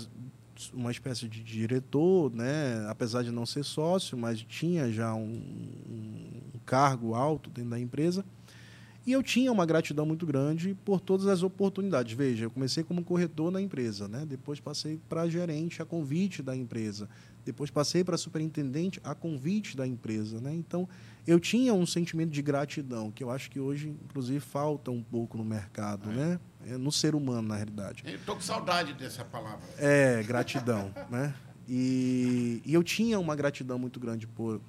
uma espécie de diretor, né? Apesar de não ser sócio, mas tinha já um, um cargo alto dentro da empresa. E eu tinha uma gratidão muito grande por todas as oportunidades. Veja, eu comecei como corretor na empresa, né? depois passei para gerente a convite da empresa, depois passei para superintendente a convite da empresa. Né? Então, eu tinha um sentimento de gratidão, que eu acho que hoje, inclusive, falta um pouco no mercado, É. né? É, no ser humano, na realidade. Eu tô com saudade dessa palavra. É, gratidão, *laughs* né? E, e eu tinha uma gratidão muito grande por,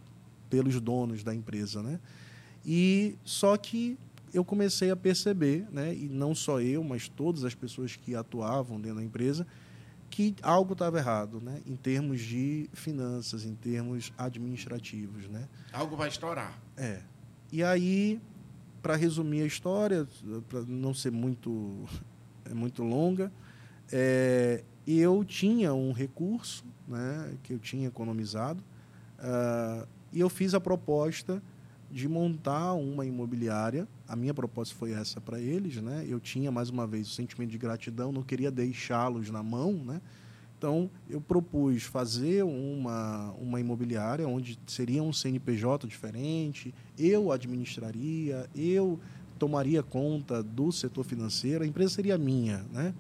pelos donos da empresa, né? E só que eu comecei a perceber, né? E não só eu, mas todas as pessoas que atuavam dentro da empresa, que algo estava errado, né? Em termos de finanças, em termos administrativos, né? Algo vai estourar. É. E aí, para resumir a história, para não ser muito, é muito longa, é, eu tinha um recurso né, que eu tinha economizado ah, e eu fiz a proposta de montar uma imobiliária. A minha proposta foi essa para eles. Né? Eu tinha, mais uma vez, o sentimento de gratidão, não queria deixá-los na mão. Né? Então, eu propus fazer uma, uma imobiliária onde seria um CNPJ diferente, eu administraria, eu tomaria conta do setor financeiro, a empresa seria minha, né?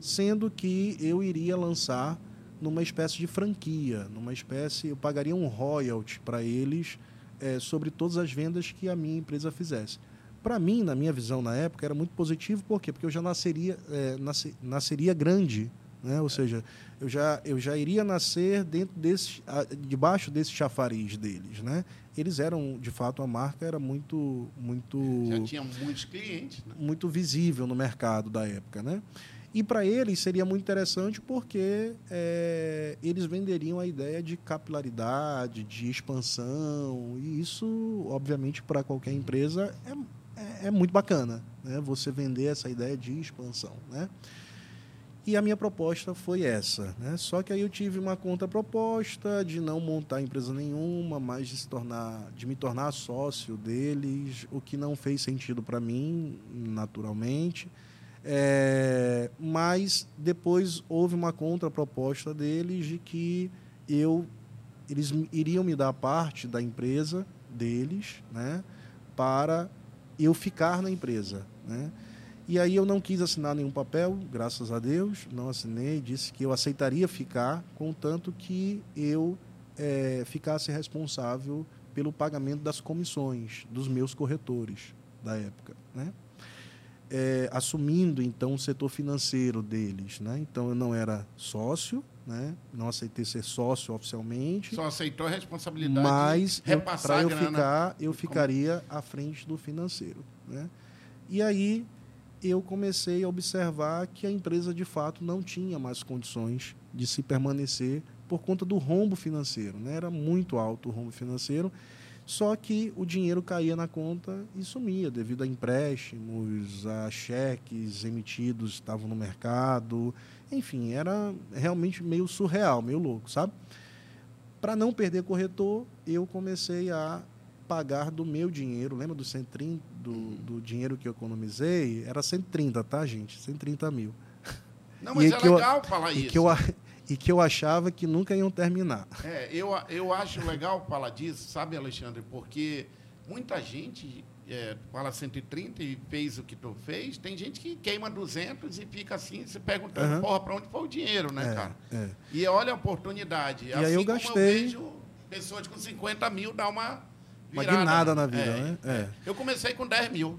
sendo que eu iria lançar numa espécie de franquia, numa espécie, eu pagaria um royalty para eles eh, sobre todas as vendas que a minha empresa fizesse. Para mim, na minha visão na época, era muito positivo, por quê? Porque eu já nasceria, nasce- nasceria grande, né? ou seja, eu já, eu já iria nascer dentro desse, debaixo desse chafariz deles. Né? Eles eram, de fato, a marca era muito, muito Já tinha muitos clientes, né? muito visível no mercado da época, né? E para eles seria muito interessante porque é, eles venderiam a ideia de capilaridade, de expansão, e isso, obviamente, para qualquer empresa é, é, é muito bacana, né? Você vender essa ideia de expansão, né? E a minha proposta foi essa, né? Só que aí eu tive uma contraproposta de não montar empresa nenhuma, mas de se tornar, de me tornar sócio deles, o que não fez sentido para mim, naturalmente. É, mas depois houve uma contraproposta deles de que eu eles iriam me dar parte da empresa deles, né, para eu ficar na empresa, né? E aí eu não quis assinar nenhum papel, graças a Deus, não assinei, disse que eu aceitaria ficar, contanto que eu eh, ficasse responsável pelo pagamento das comissões dos meus corretores da época, né? Eh, assumindo então o setor financeiro deles, né? Então eu não era sócio, né? Não aceitei ser sócio oficialmente, Só aceitou a responsabilidade mas para eu ficar, eu ficaria à frente do financeiro, né? E aí eu comecei a observar que a empresa de fato não tinha mais condições de se permanecer por conta do rombo financeiro, né? Era muito alto o rombo financeiro. Só que o dinheiro caía na conta e sumia devido a empréstimos, a cheques emitidos estavam no mercado. Enfim, era realmente meio surreal, meio louco, sabe? Para não perder corretor, eu comecei a pagar do meu dinheiro. Lembra do 130, do, do dinheiro que eu economizei? Era 130, tá, gente? 130 mil. Não, *laughs* E mas aí é que eu- legal falar E isso. que eu, e que eu achava que nunca iam terminar. *laughs* É, eu, eu acho legal falar disso, sabe, Alexandre? Porque muita gente é, fala 130 e fez o que tu fez, tem gente que queima 200 e fica assim, se perguntando, uhum. porra, para onde foi o dinheiro, né, é, cara? É. E olha a oportunidade. E assim aí eu gastei. Eu vejo pessoas com 50 mil dar uma virada. Uma guinada na vida, é, né? É. Eu comecei com 10 mil,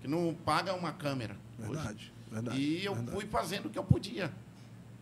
que não paga uma câmera. Verdade, hoje. verdade. E eu verdade. fui fazendo o que eu podia.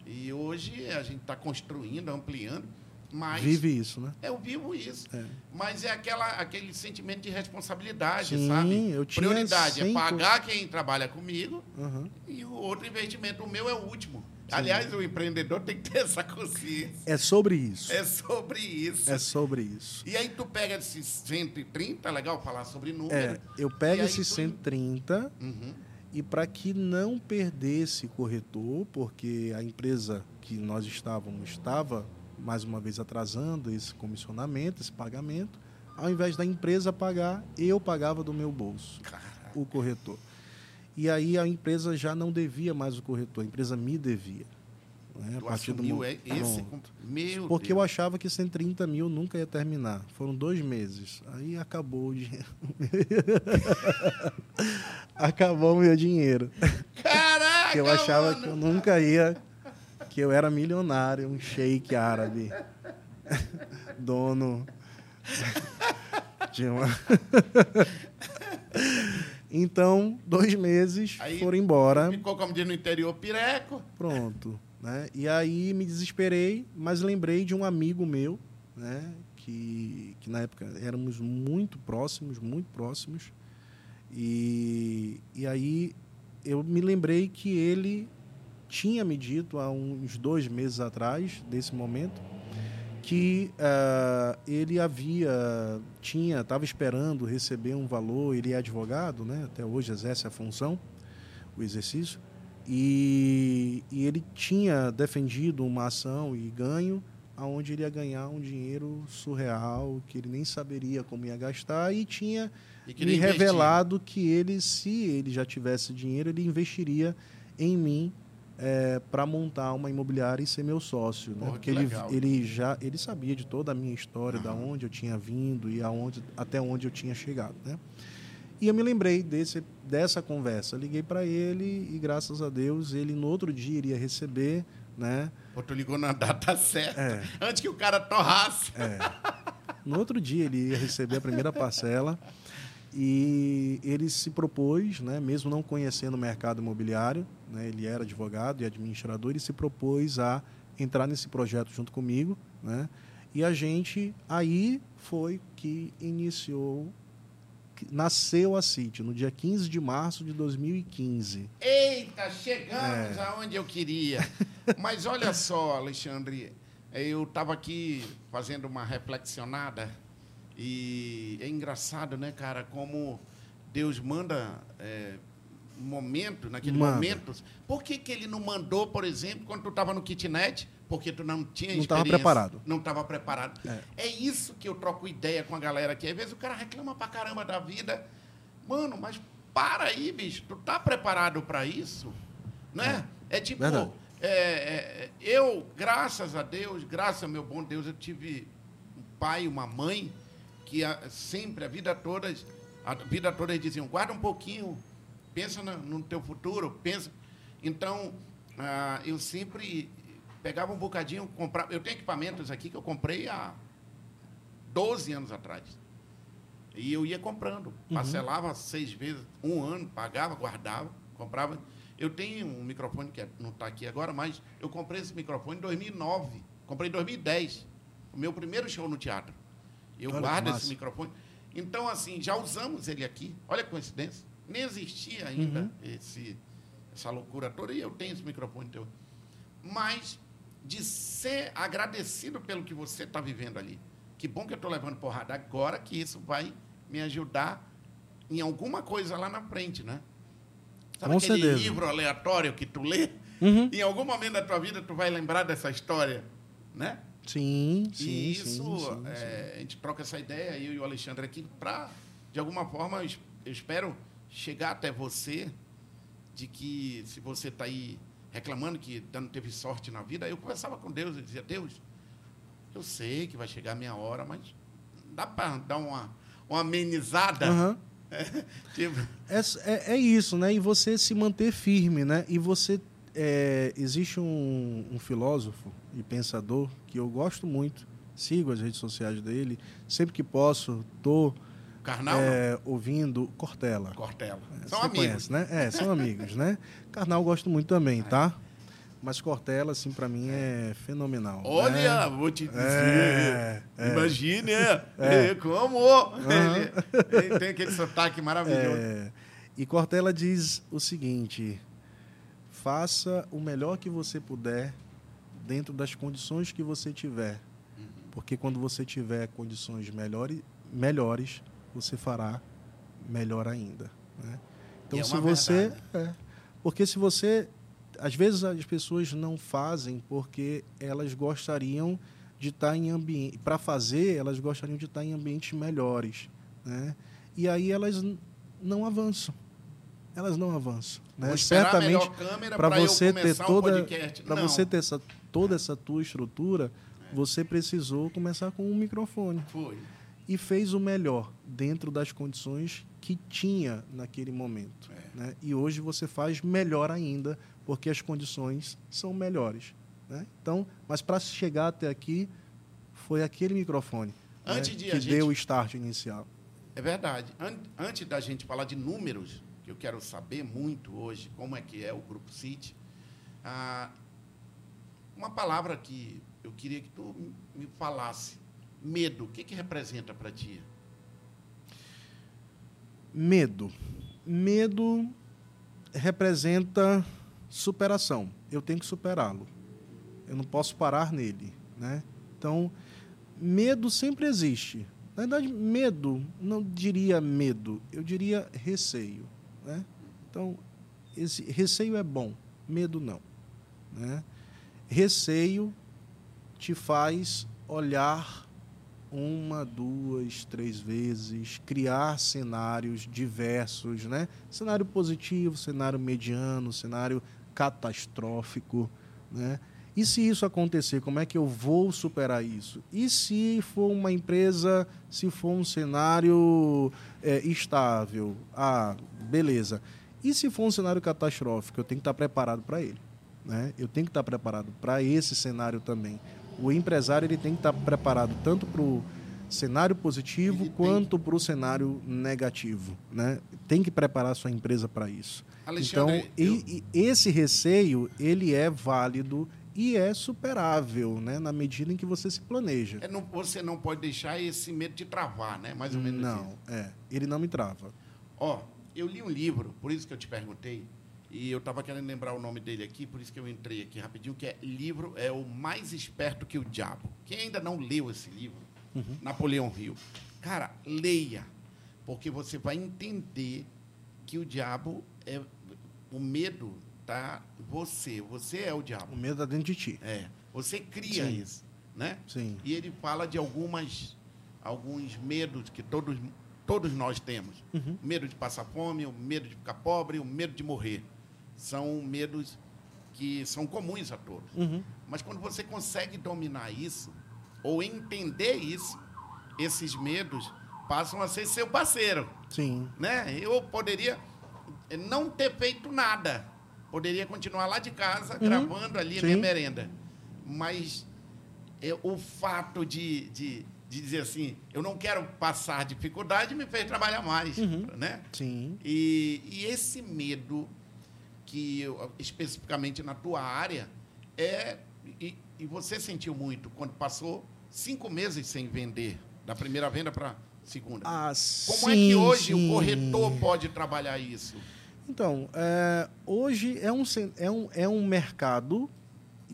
E hoje a gente está construindo, ampliando. Mas Vive isso, né? Eu vivo isso. É. Mas é aquela, aquele sentimento de responsabilidade, Sim, sabe? eu tinha Prioridade é 100%. pagar quem trabalha comigo Uhum. e o outro investimento, o meu é o último. Aliás, o empreendedor tem que ter essa consciência. É sobre isso. É sobre isso. É sobre isso. E aí tu pega esses 130, é legal falar sobre número. É, eu pego esses tu- 130 Uhum. e para que não perdesse corretor, porque a empresa que nós estávamos estava mais uma vez atrasando esse comissionamento, esse pagamento, ao invés da empresa pagar, eu pagava do meu bolso o corretor. E aí a empresa já não devia mais o corretor, a empresa me devia. né, a partir do mo- é- esse. Pronto. Meu Porque eu Deus. achava que 130 mil nunca ia terminar. Foram dois meses. Aí acabou o dinheiro. *laughs* acabou o meu dinheiro. Caraca! Que eu achava mano! que eu nunca ia. Que eu era milionário, um sheik árabe. *laughs* Dono *laughs* de uma. Então, dois meses Aí foram embora. Ficou, como diz no interior, pireco. Pronto. Né? E aí me desesperei, mas lembrei de um amigo meu, né? que, que na época éramos muito próximos, muito próximos. E, e aí eu me lembrei que ele tinha me dito há uns dois meses atrás, desse momento, que ah, ele havia, tinha, estava esperando receber um valor, ele é advogado, né? até hoje exerce a função, o exercício, e, e ele tinha defendido uma ação e ganho, aonde ele ia ganhar um dinheiro surreal, que ele nem saberia como ia gastar, e tinha E me revelado que ele, se ele já tivesse dinheiro, ele investiria em mim para montar uma imobiliária e ser meu sócio, né? Porra, Porque que ele, legal. ele já ele sabia de toda a minha história, da onde eu tinha vindo e aonde, até onde eu tinha chegado, né? E eu me lembrei desse, dessa conversa. Liguei para ele e graças a Deus ele no outro dia iria receber, né? Pô, tu ligou na data *laughs* certa. É. Antes que o cara torrasse. No outro dia ele ia receber a primeira parcela e ele se propôs, né, mesmo não conhecendo o mercado imobiliário, né, ele era advogado e administrador, ele se propôs a entrar nesse projeto junto comigo, né, e a gente aí foi que iniciou, que nasceu a City no dia 15 de março de 2015. Eita, chegamos É. aonde eu queria. *laughs* Mas olha só, Alexandre, eu estava aqui fazendo uma reflexionada e é engraçado, né, cara, como Deus manda é, momento, naquele Manda. momentos. Por que, que ele não mandou, por exemplo, quando tu estava no kitnet? Porque tu não tinha Não tava experiência, preparado. Não estava preparado. É. É isso que eu troco ideia com a galera aqui. Às vezes o cara reclama pra caramba da vida. Mano, mas para aí, bicho. Tu tá preparado para isso? Né? É, tipo, Verdade. é, é, eu, graças a Deus, graças ao meu bom Deus, eu tive um pai uma mãe que a- sempre, a vida toda, a vida toda eles diziam, guarda um pouquinho, pensa no, no teu futuro, pensa. Então, ah, eu sempre pegava um bocadinho, comprava. Eu tenho equipamentos aqui que eu comprei há 12 anos atrás. E eu ia comprando. Parcelava seis vezes, um ano, pagava, guardava, comprava. Eu tenho um microfone que é- não está aqui agora, mas eu comprei esse microfone em 2009. Comprei em 2010. O meu primeiro show no teatro. Eu Olha guardo esse microfone. Então, assim, já usamos ele aqui. Olha que coincidência. Nem existia ainda Uhum. esse, essa loucura toda e eu tenho esse microfone teu. Mas de ser agradecido pelo que você está vivendo ali. Que bom que eu estou levando porrada agora, que isso vai me ajudar em alguma coisa lá na frente, né? Sabe Com aquele certeza. livro aleatório que tu lê? Uhum. Em algum momento da tua vida tu vai lembrar dessa história, né? Sim, sim, e isso, sim, sim, sim. é, a gente troca essa ideia, eu e o Alexandre aqui, para, de alguma forma, eu es- eu espero chegar até você de que se você está aí reclamando que não teve sorte na vida, eu conversava com Deus e dizia, Deus, eu sei que vai chegar a minha hora, mas dá para dar uma, uma amenizada? Aham. *laughs* É, tipo, É, é, é isso, né? E você se manter firme, né? E você. É, existe um, um filósofo e pensador que eu gosto muito, sigo as redes sociais dele, sempre que posso, tô Karnal, é, ouvindo Cortella. Cortella. É, São amigos. conhece, né? É, são amigos, né? Karnal eu gosto muito também, tá? Mas Cortella, assim, pra mim é fenomenal. Olha, né? vou te dizer. É, é. Imagine, é. *laughs* É. como? Ele, ele tem aquele sotaque maravilhoso. É, e Cortella diz o seguinte: faça o melhor que você puder dentro das condições que você tiver. Porque quando você tiver condições melhores, melhores você fará melhor ainda. né? Então, é se você. é, porque se você. Às vezes as pessoas não fazem porque elas gostariam de estar em ambiente. Para fazer, elas gostariam de estar em ambientes melhores. Né? E aí elas não avançam. Elas não avançam. Né? Certamente, para você ter toda, para você ter essa, toda essa tua estrutura, você precisou começar com um microfone Foi. e fez o melhor dentro das condições que tinha naquele momento. É. Né? E hoje você faz melhor ainda, porque as condições são melhores. Né? Então, mas para chegar até aqui, foi aquele microfone né, Antes de que gente- deu o start inicial. É verdade. An- antes da gente falar de números, que eu quero saber muito hoje como é que é o Grupo City, ah, uma palavra que eu queria que tu me falasse. Medo. O que, que representa para ti? Medo. Medo representa superação. Eu tenho que superá-lo. Eu não posso parar nele, né? Então, medo sempre existe. Na verdade, medo, não diria medo, eu diria receio, né? Então, esse receio é bom, medo não, né? Receio te faz olhar uma, duas, três vezes, criar cenários diversos, né? Cenário positivo, cenário mediano, cenário catastrófico, né? E se isso acontecer, como é que eu vou superar isso? E se for uma empresa, se for um cenário é, estável? Ah, beleza. E se for um cenário catastrófico, eu tenho que estar preparado para ele. Né? Eu tenho que estar preparado para esse cenário também. O empresário ele tem que estar preparado tanto para o cenário positivo Ele quanto para o cenário negativo. Né? Tem que preparar a sua empresa para isso. Então, Alexandre, eu- e, e esse receio, ele é válido e é superável, né? Na medida em que você se planeja. é, não- você não pode deixar esse medo de travar, né? Mais ou menos. Não, é. Ele não me trava. Ó, eu li um livro, por isso que eu te perguntei, e eu estava querendo lembrar o nome dele aqui, por isso que eu entrei aqui rapidinho, que é livro é o mais esperto que o diabo. Quem ainda não leu esse livro, Napoleão Hill, cara, leia, porque você vai entender que o diabo é o medo tá você, você é o diabo. O medo está dentro de ti. É, você cria Sim. isso, né? Sim. E ele fala de algumas, alguns medos que todos, todos nós temos. Uhum. O medo de passar fome, o medo de ficar pobre, o medo de morrer. São medos que são comuns a todos. Uhum. Mas quando você consegue dominar isso, ou entender isso, esses medos passam a ser seu parceiro. Sim. Né? Eu poderia não ter feito nada. Poderia continuar lá de casa, gravando ali a minha Sim. merenda. Mas é, o fato de, de, de dizer assim, eu não quero passar dificuldade, me fez trabalhar mais. Uhum. Né? Sim. E, e esse medo, que eu- especificamente na tua área, é. E, e você sentiu muito quando passou cinco meses sem vender, da primeira venda para segunda. Ah, Como é que hoje sim. o corretor pode trabalhar isso? Então, é, hoje é um, é, um, é um mercado,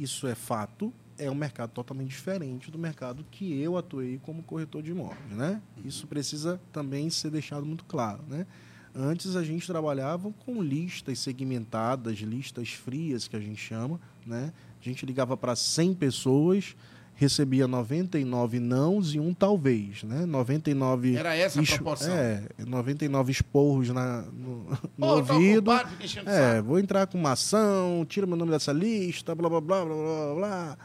isso é fato, é um mercado totalmente diferente do mercado que eu atuei como corretor de imóveis, né? Isso precisa também ser deixado muito claro, né? Antes a gente trabalhava com listas segmentadas, listas frias que a gente chama, né? A gente ligava para 100 pessoas, recebia 99 nãos e um talvez, né? 99 Era essa a proporção. É, 99 esporros na, no, no Ô, ouvido. ocupado, É, vou entrar com uma ação, tira meu nome dessa lista, blá blá blá blá blá blá.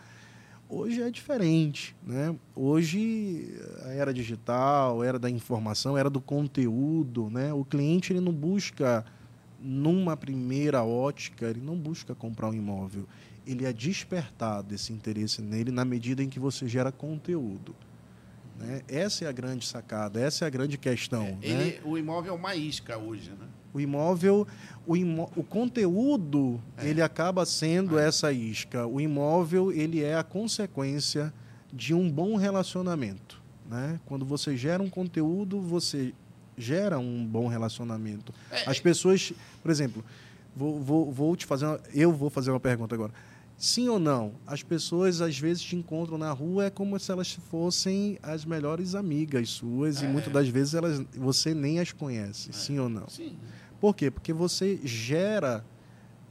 Hoje é diferente, né? Hoje a era digital, a era da informação, a era do conteúdo, né? O cliente ele não busca numa primeira ótica, ele não busca comprar um imóvel. Ele é despertado esse interesse nele na medida em que você gera conteúdo. Né? Essa é a grande sacada, essa é a grande questão. né? Ele, o imóvel é uma isca hoje, né? O imóvel, o, imó o conteúdo, ele acaba sendo essa isca. O imóvel, ele é a consequência de um bom relacionamento. Né? Quando você gera um conteúdo, você gera um bom relacionamento. É, As pessoas, por exemplo, vou, vou, vou te fazer uma, eu vou fazer uma pergunta agora. Sim ou não? As pessoas às vezes te encontram na rua é como se elas fossem as melhores amigas suas e É. muitas das vezes elas você nem as conhece. Sim ou não? Sim. Por quê? Porque você gera,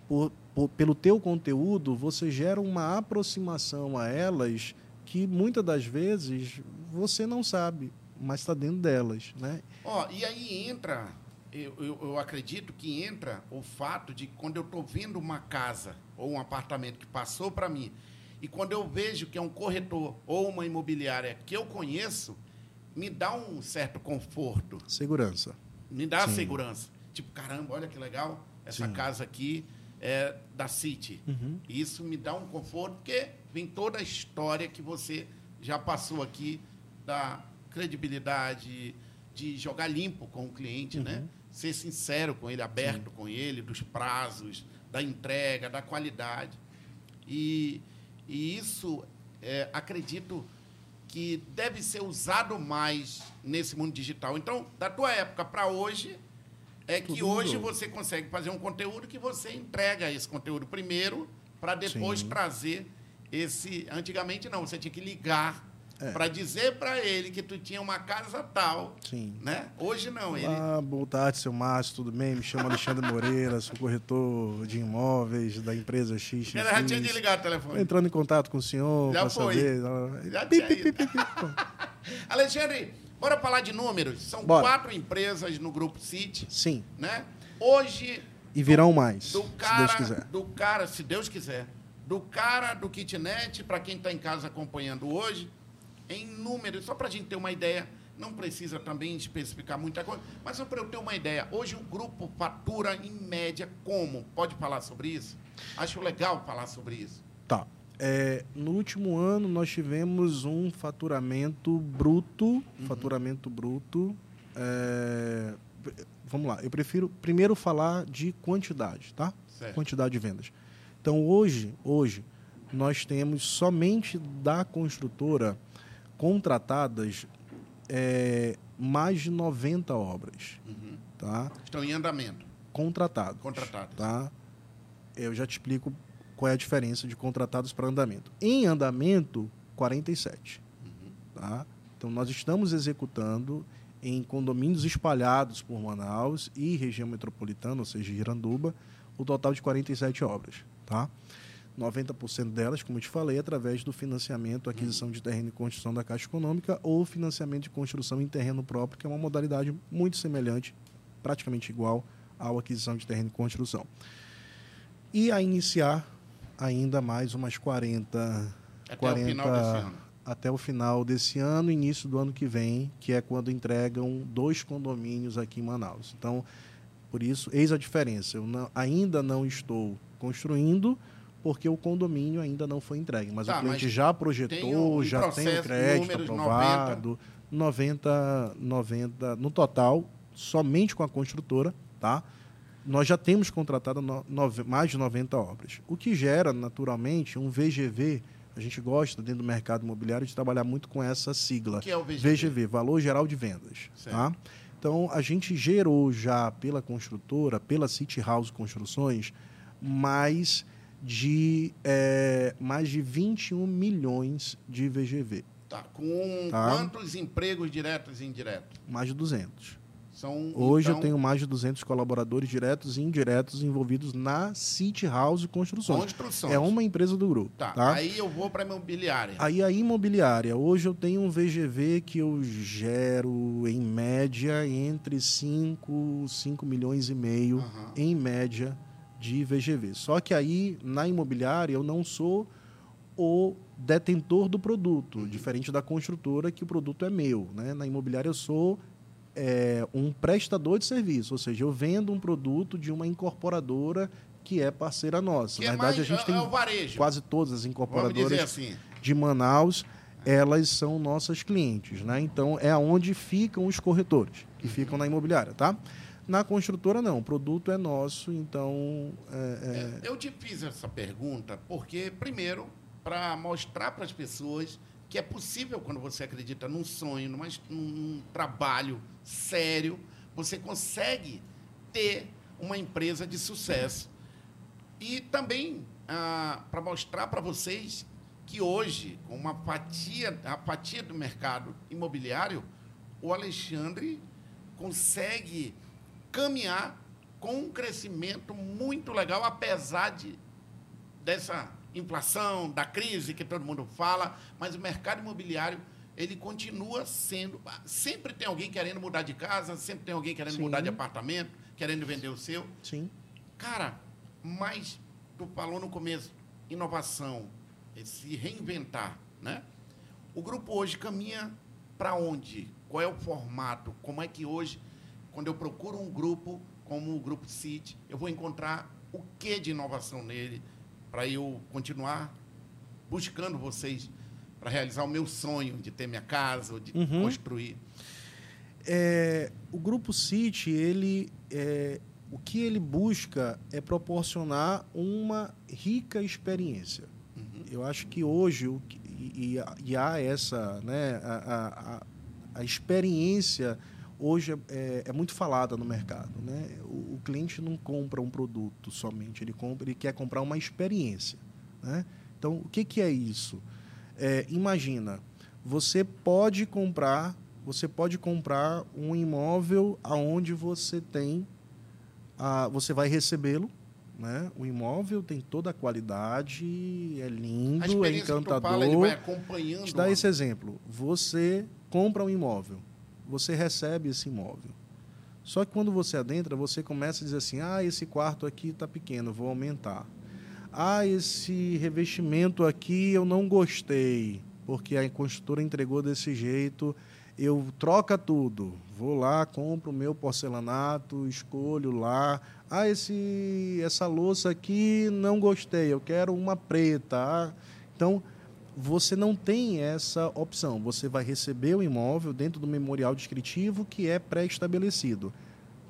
por- por- pelo teu conteúdo, você gera uma aproximação a elas que muitas das vezes você não sabe, mas está dentro delas, né? Ó, e aí entra, eu, eu, eu acredito que entra o fato de quando eu estou vendo uma casa ou um apartamento que passou para mim, e quando eu vejo que é um corretor ou uma imobiliária que eu conheço, me dá um certo conforto, Segurança. me dá Sim. segurança. Tipo, caramba, olha que legal, essa Sim. casa aqui é da City. Uhum. Isso me dá um conforto, porque vem toda a história que você já passou aqui da credibilidade, de jogar limpo com o cliente, né? Ser sincero com ele, aberto com ele, dos prazos, da entrega, da qualidade. E, e isso, é, acredito que deve ser usado mais nesse mundo digital. Então, da tua época para hoje, é que Tudo hoje você consegue fazer um conteúdo que você entrega esse conteúdo primeiro para depois Sim. trazer esse. Antigamente não, você tinha que ligar É. para dizer para ele que tu tinha uma casa tal, Sim. né? Hoje não, ele Olá, boa tarde, seu Márcio, tudo bem? Me chamo Alexandre *laughs* Moreira, sou corretor de imóveis da empresa X. ele já tinha desligado o telefone. Entrando em contato com o senhor Já foi. saber. Já Pi, tinha pi, pi, *laughs* Alexandre, bora falar de números. São Bora. quatro empresas no grupo City, Sim, né? Hoje e virão mais, do se cara, Deus quiser. do cara, se Deus quiser, do cara do kitnet, para quem está em casa acompanhando hoje, em números, só para a gente ter uma ideia, não precisa também especificar muita coisa, mas só para eu ter uma ideia, hoje o grupo fatura em média como? Pode falar sobre isso? Acho legal falar sobre isso. Tá. É, no último ano nós tivemos um faturamento bruto, faturamento bruto. é, vamos lá, eu prefiro primeiro falar de quantidade, tá? Certo. Quantidade de vendas. Então hoje, hoje nós temos somente da construtora contratadas é, mais de 90 obras, Uhum. tá? Estão em andamento, Contratadas. contratados. tá? Eu já te explico qual é a diferença de contratados para andamento. Em andamento, 47. Tá? Então, nós estamos executando em condomínios espalhados por Manaus e região metropolitana, ou seja, Iranduba, o total de 47 obras. Tá? 90% delas, como eu te falei, através do financiamento, aquisição de terreno e construção da Caixa Econômica ou financiamento de construção em terreno próprio, que é uma modalidade muito semelhante, praticamente igual ao aquisição de terreno e construção. E a iniciar ainda mais umas 40, Até 40 o final desse ano. até o final desse ano, início do ano que vem, que é quando entregam dois condomínios aqui em Manaus. Então, por isso, eis a diferença. Eu não- ainda não estou construindo, porque o condomínio ainda não foi entregue. Mas Tá, o cliente mas já tem projetou, um já tem processo, o crédito aprovado. 90, 90, no total, somente com a construtora, tá? Nós já temos contratado no- nove- mais de 90 obras. O que gera, naturalmente, um VGV. A gente gosta, dentro do mercado imobiliário, de trabalhar muito com essa sigla. O que é o VGV? VGV, Valor Geral de Vendas. Certo. Tá? Então, a gente gerou já pela construtora, pela City House Construções, mais de, eh, mais de 21 milhões de VGV. Tá. Com Tá. quantos empregos diretos e indiretos? Mais de 200. São, Hoje então, eu tenho mais de 200 colaboradores diretos e indiretos envolvidos na City House Construções. construções. É uma empresa do grupo. Tá. Tá? Aí eu vou para a imobiliária. Aí a imobiliária, hoje eu tenho um VGV que eu gero em média entre 5, 5 milhões e meio, Aham. em média, de VGV. Só que aí, na imobiliária, eu não sou o detentor do produto, Uhum. diferente da construtora, que o produto é meu. Né? Na imobiliária, eu sou é, um prestador de serviço, ou seja, eu vendo um produto de uma incorporadora que é parceira nossa. Que Na é verdade, mais, a gente é, tem é quase todas as incorporadoras assim. de Manaus, elas são nossas clientes, né? Então é onde ficam os corretores, que ficam na imobiliária, tá? Na construtora não, o produto é nosso, então é, É, Eu te fiz essa pergunta porque, primeiro, para mostrar para as pessoas que é possível, quando você acredita num sonho, num trabalho sério, você consegue ter uma empresa de sucesso. E também para mostrar para vocês que hoje, com uma fatia, a fatia do mercado imobiliário, o Alexandre consegue caminhar com um crescimento muito legal, apesar de, dessa inflação, da crise que todo mundo fala, mas o mercado imobiliário ele continua sendo. Sempre tem alguém querendo mudar de casa, sempre tem alguém querendo Sim. mudar de apartamento, querendo vender o seu. sim. Cara, mas tu falou no começo, inovação, se reinventar, né? O grupo hoje caminha para onde? Qual é o formato? Como é que hoje, quando eu procuro um grupo como o Grupo City, eu vou encontrar o que de inovação nele para eu continuar buscando vocês para realizar o meu sonho de ter minha casa, de Uhum. construir? É, o grupo City, ele, é, o que ele busca é proporcionar uma rica experiência. Eu acho que hoje e, e- e há essa, né, a- a- a experiência hoje é- é, é muito falada no mercado, né? O, o cliente não compra um produto somente, ele compra, ele quer comprar uma experiência, né? Então, o que, que é isso? É, imagina, você pode comprar, você pode comprar um imóvel aonde você tem, a, você vai recebê-lo, né? O imóvel tem toda a qualidade, é lindo, é encantador. fala, ele vai acompanhando. Te dar a- esse exemplo. Você compra um imóvel, você recebe esse imóvel. Só que quando você adentra, você começa a dizer assim: ah, esse quarto aqui está pequeno, vou aumentar. Ah, esse revestimento aqui eu não gostei, porque a construtora entregou desse jeito. Eu troca tudo. Vou lá, compro o meu porcelanato, escolho lá. Ah, esse, essa louça aqui não gostei, eu quero uma preta. Ah, então, você não tem essa opção. Você vai receber o imóvel dentro do memorial descritivo que é pré-estabelecido.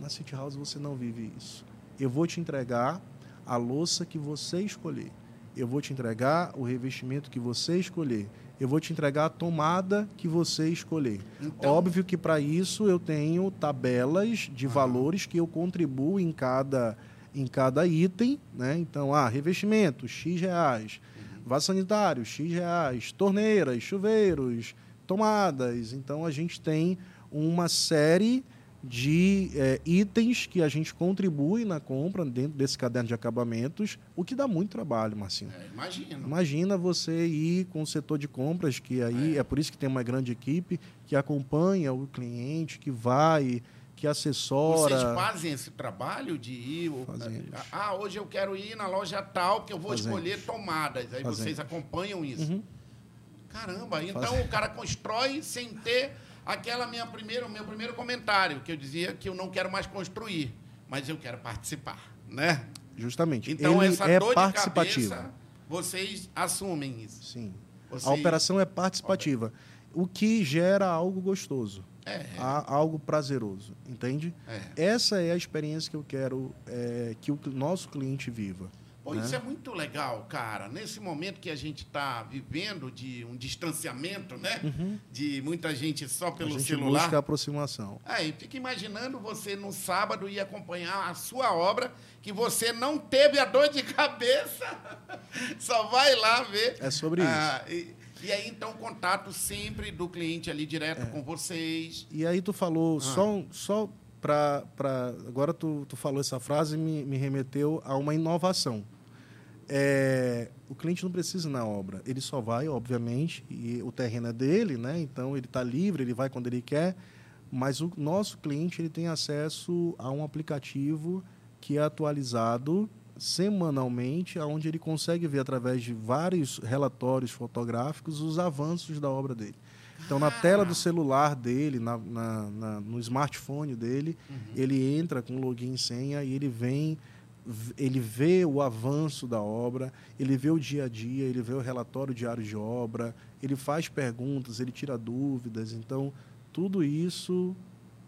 Na City House você não vive isso. Eu vou te entregar a louça que você escolher. Eu vou te entregar o revestimento que você escolher. Eu vou te entregar a tomada que você escolher. Então- Óbvio que para isso eu tenho tabelas de Aham. valores que eu contribuo em cada, em cada item. Né? Então, ah, revestimento, X reais. Vaso sanitário, X reais. Torneiras, chuveiros, tomadas. Então, a gente tem uma série de eh, itens que a gente contribui na compra dentro desse caderno de acabamentos, o que dá muito trabalho, Marcinho. É, imagino. Imagina você ir com o setor de compras, que aí é. por isso que tem uma grande equipe que acompanha o cliente, que vai, que assessora. Vocês fazem esse trabalho de ir. Fazemos. Ah, hoje eu quero ir na loja tal, que eu vou Fazemos. escolher tomadas. Aí Fazemos. vocês acompanham isso. Uhum. Caramba, então Fazemos. o cara constrói sem ter aquela minha primeira, o meu primeiro comentário, que eu dizia que eu não quero mais construir, mas eu quero participar, né? Justamente. Então Ele essa é dor de participativo. cabeça, vocês assumem isso. Sim. Vocês- A operação é participativa, o que gera algo gostoso, É, a- algo prazeroso, entende? é. Essa é a experiência que eu quero é, que o nosso cliente viva. Pô, né? isso é muito legal, cara. Nesse momento que a gente está vivendo de um distanciamento, né? De muita gente só Uhum. a pelo gente celular. busca a aproximação. Aí, fica imaginando você no sábado ir acompanhar a sua obra, que você não teve a dor de *laughs* cabeça. Só vai lá ver. É sobre Ah, E, e aí, então, contato sempre do cliente ali direto É. com vocês. E aí tu falou, Ah. só, só para... Agora tu, tu falou essa frase e me, me remeteu a uma inovação. É, o cliente não precisa ir na obra. Ele só vai, obviamente, e o terreno é dele, né? então ele está livre, ele vai quando ele quer. mas o nosso cliente ele tem acesso a um aplicativo que é atualizado semanalmente, onde ele consegue ver através de vários relatórios fotográficos os avanços da obra dele. Então, na tela do celular dele, na, na, na no smartphone dele, uhum. ele entra com login e senha e ele vem, ele vê o avanço da obra, ele vê o dia a dia, ele vê o relatório diário de obra, ele faz perguntas, ele tira dúvidas. Então, tudo isso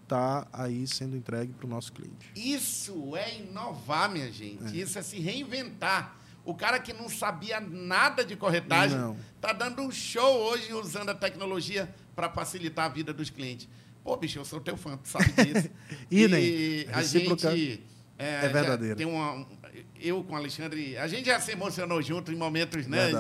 está aí sendo entregue para o nosso cliente. Isso é inovar, minha gente. É. Isso é se reinventar. O cara que não sabia nada de corretagem está dando um show hoje usando a tecnologia para facilitar a vida dos clientes. Pô, bicho, eu sou teu fã, tu sabe disso. *laughs* e a gente. É, é verdadeiro. Tem uma, eu com o Alexandre, a gente já se emocionou junto em momentos né,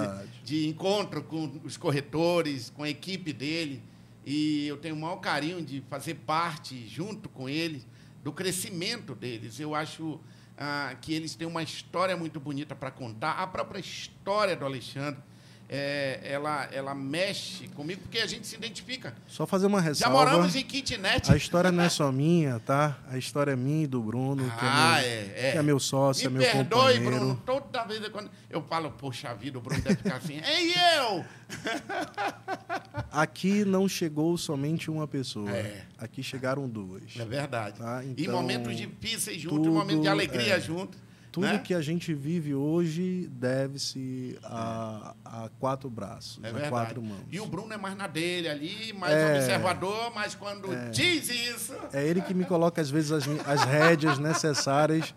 de, de, encontro com os corretores, com a equipe dele. E eu tenho o maior carinho de fazer parte, junto com eles, do crescimento deles. Eu acho ah, que eles têm uma história muito bonita para contar. A própria história do Alexandre é, ela, ela mexe comigo porque a gente se identifica. Só fazer uma ressalva. Já moramos em kitnet. A história não é só minha, tá? A história é minha e do Bruno, ah, que, é meu, é, é. que é meu sócio, Me é meu perdoe, companheiro. Bruno. Toda vez quando eu falo, poxa vida, o Bruno deve ficar assim, *laughs* ei, eu! *laughs* Aqui não chegou somente uma pessoa. É. Aqui chegaram duas. É verdade. Tá? Então, e momentos difíceis juntos, tudo, momentos de alegria é. juntos. Tudo né? que a gente vive hoje deve-se a, a, quatro braços, é a quatro mãos. E o Bruno é mais na dele ali, mais é, observador, mas quando é, diz isso. É ele que me coloca, às vezes, as, as rédeas necessárias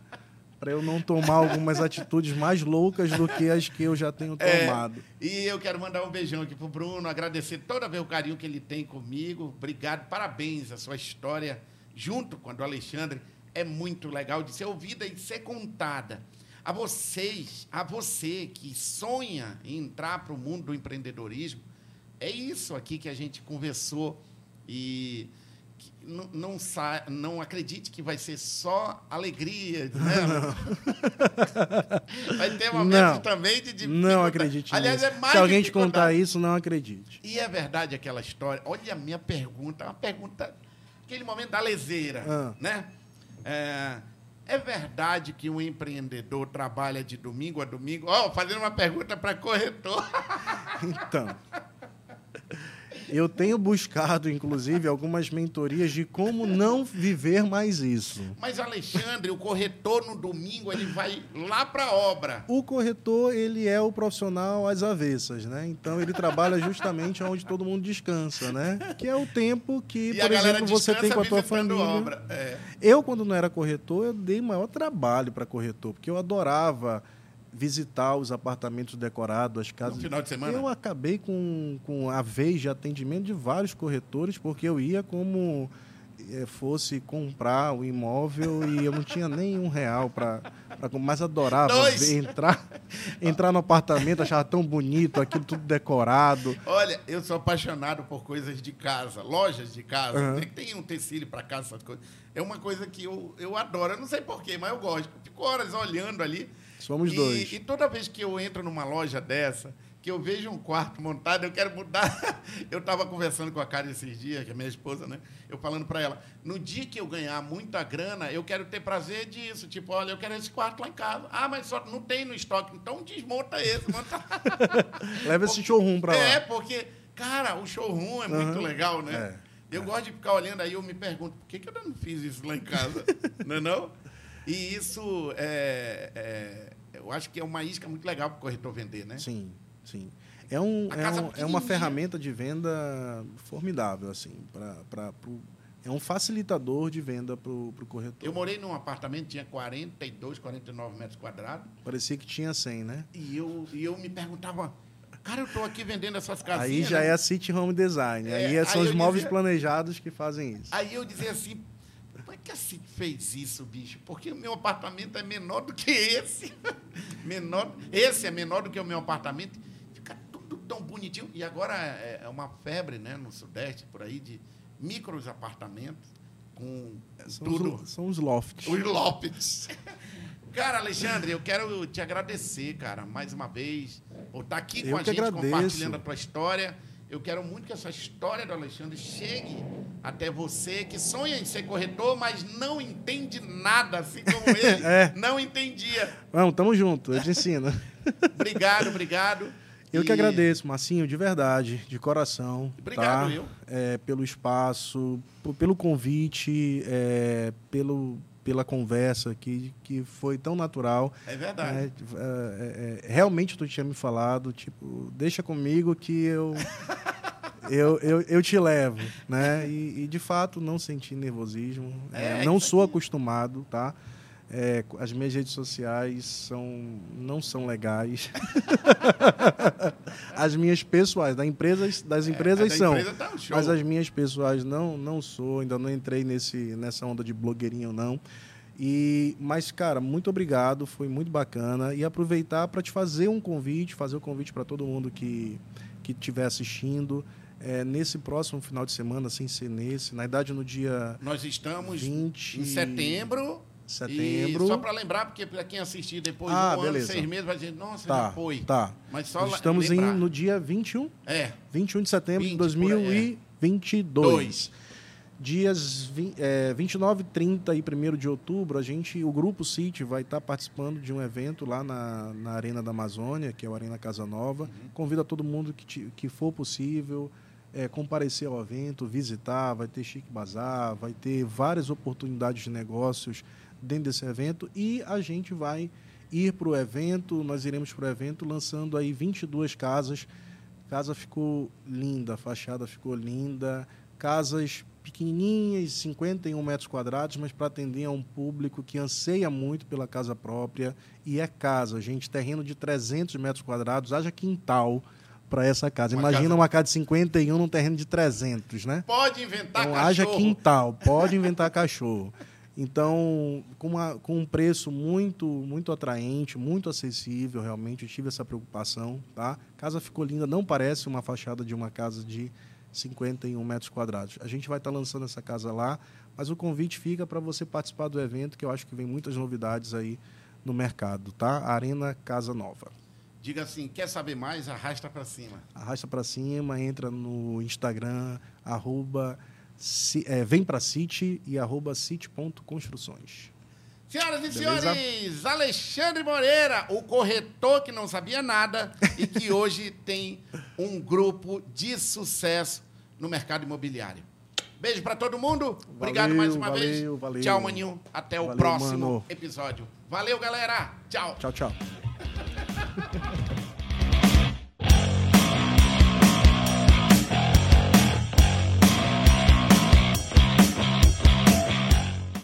para eu não tomar algumas atitudes mais loucas do que as que eu já tenho é, tomado. É, e eu quero mandar um beijão aqui pro Bruno, agradecer toda vez o carinho que ele tem comigo. Obrigado, parabéns a sua história junto com a do Alexandre é muito legal de ser ouvida e ser contada. A vocês, a você que sonha em entrar para o mundo do empreendedorismo, é isso aqui que a gente conversou e não, não, não acredite que vai ser só alegria, *laughs* né? vai ter momentos não, também de Não acredite Aliás, nisso. é mais Se alguém te contar isso, não acredite. E é verdade aquela história. Olha a minha pergunta, uma pergunta, aquele momento da leseira, ah. né? É, é verdade que um empreendedor trabalha de domingo a domingo? Ó, oh, fazendo uma pergunta para corretor. *laughs* Então. Eu tenho buscado, inclusive, algumas mentorias de como não viver mais isso. Mas, Alexandre, o corretor no domingo ele vai lá para a obra. O corretor ele é o profissional às avessas, né? Então ele trabalha justamente onde todo mundo descansa, né? Que é o tempo que, e por exemplo, você tem com a tua família. É. Eu, quando não era corretor, eu dei maior trabalho para corretor, porque eu adorava visitar os apartamentos decorados, as casas. No final de semana? Eu acabei com, com a vez de atendimento de vários corretores, porque eu ia como fosse comprar o imóvel e eu não tinha nem um real para mas adorava ver, entrar entrar no apartamento achava tão bonito aquilo tudo decorado. Olha eu sou apaixonado por coisas de casa lojas de casa uhum. tem, tem um tecido para casa essas coisas. É uma coisa que eu, eu adoro eu não sei porquê mas eu gosto. Fico horas olhando ali. Somos e, dois. E toda vez que eu entro numa loja dessa, que eu vejo um quarto montado, eu quero mudar. *laughs* Eu estava conversando com a Karen esses dias, que é minha esposa, né? Eu falando para ela, no dia que eu ganhar muita grana, eu quero ter prazer disso. Tipo, olha, eu quero esse quarto lá em casa. Ah, mas só não tem no estoque, então desmonta esse. Monta... *laughs* Leva esse showroom para lá. É, porque, cara, o showroom é uhum. muito legal, né? É. Eu é. gosto de ficar olhando aí, eu me pergunto, por que, que eu não fiz isso lá em casa? *laughs* não é não? E isso é, é, eu acho que é uma isca muito legal para o corretor vender, né? Sim, sim. É, um, é, um, é uma ferramenta de venda formidável, assim, para é um facilitador de venda para o corretor. Eu morei num apartamento tinha 42, 49 metros quadrados. Parecia que tinha 100, né? E eu, e eu me perguntava, cara, eu estou aqui vendendo essas casinhas. Aí já né? é a City Home Design. É, aí, são aí os móveis dizia, planejados que fazem isso. Aí eu dizia assim, que assim fez isso, bicho? Porque o meu apartamento é menor do que esse. *laughs* menor, esse é menor do que o meu apartamento. Tudo tão bonitinho. E agora é, é uma febre né, no Sudeste, por aí, de micros apartamentos com são tudo. Os, são os lofts. Os lofts. *laughs* Cara, Alexandre, eu quero te agradecer, cara, mais uma vez, por estar aqui eu com a gente, agradeço. compartilhando a tua história. Eu quero muito que essa história do Alexandre chegue até você que sonha em ser corretor, mas não entende nada, assim como *laughs* ele É. não entendia. Vamos, tamo junto, eu te ensino. *laughs* Obrigado, obrigado. Eu E- que agradeço, Marcinho, de verdade, de coração. Obrigado, tá? eu. É, pelo espaço, pelo convite, é, pelo, pela conversa que, que foi tão natural. É verdade. É, é, é, realmente tu tinha me falado, tipo, deixa comigo que eu, *laughs* eu, eu, eu te levo, né? E, e, de fato não senti nervosismo, é, É, não sou acostumado, tá? É, as minhas redes sociais são, não são legais. *laughs* as minhas pessoais, da empresa, das empresas É, da são. empresa tá um. Mas as minhas pessoais não, não sou, ainda não entrei nesse, nessa onda de blogueirinho, não. E, mas, cara, muito obrigado, foi muito bacana. E aproveitar para te fazer um convite, fazer o convite para todo mundo que que estiver assistindo. É, nesse próximo final de semana, sem ser nesse, na idade no dia Nós estamos 20 em setembro. Setembro. E só para lembrar, porque para quem assistir depois Ah, de um ano, beleza. seis meses, vai dizer, nossa, tá, já foi. tá. Mas só Estamos em, no dia 21, É, 21 de setembro 20 de por aí, 2022. dois. Dias vi- é, 29, 30 e 1 de outubro, a gente, o Grupo City vai estar participando de um evento lá na, na Arena da Amazônia, que é o Arena Casa Nova. Convido a todo mundo que, ti- que for possível é, comparecer ao evento, visitar, vai ter Chique Bazar, vai ter várias oportunidades de negócios dentro desse evento e a gente vai ir para o evento, nós iremos para o evento lançando aí 22 casas. Casa ficou linda, a fachada ficou linda, casas pequenininhas, 51 metros quadrados, mas para atender a um público que anseia muito pela casa própria e é casa, gente, terreno de 300 metros quadrados, haja quintal para essa casa. Uma Imagina casa- uma casa de 51 num terreno de 300, né? Pode inventar Então, cachorro. haja quintal, pode inventar cachorro. Então, com, uma- com um preço muito muito atraente, muito acessível, realmente, eu tive essa preocupação, tá? Casa ficou linda, não parece uma fachada de uma casa de 51 metros quadrados. A gente vai estar lançando essa casa lá, mas o convite fica para você participar do evento, que eu acho que vem muitas novidades aí no mercado, tá? Arena Casa Nova. Diga assim, quer saber mais? Arrasta para cima. Arrasta para cima, entra no Instagram, arroba, é, vem pra City e arroba city.construções. Senhoras e Beleza? senhores, Alexandre Moreira, o corretor que não sabia nada e que *laughs* hoje tem um grupo de sucesso no mercado imobiliário. Beijo para todo mundo. Obrigado Valeu, mais uma valeu, vez. valeu. Tchau, maninho. Até o próximo mano. episódio. Valeu, galera. Tchau. Tchau, tchau. *laughs*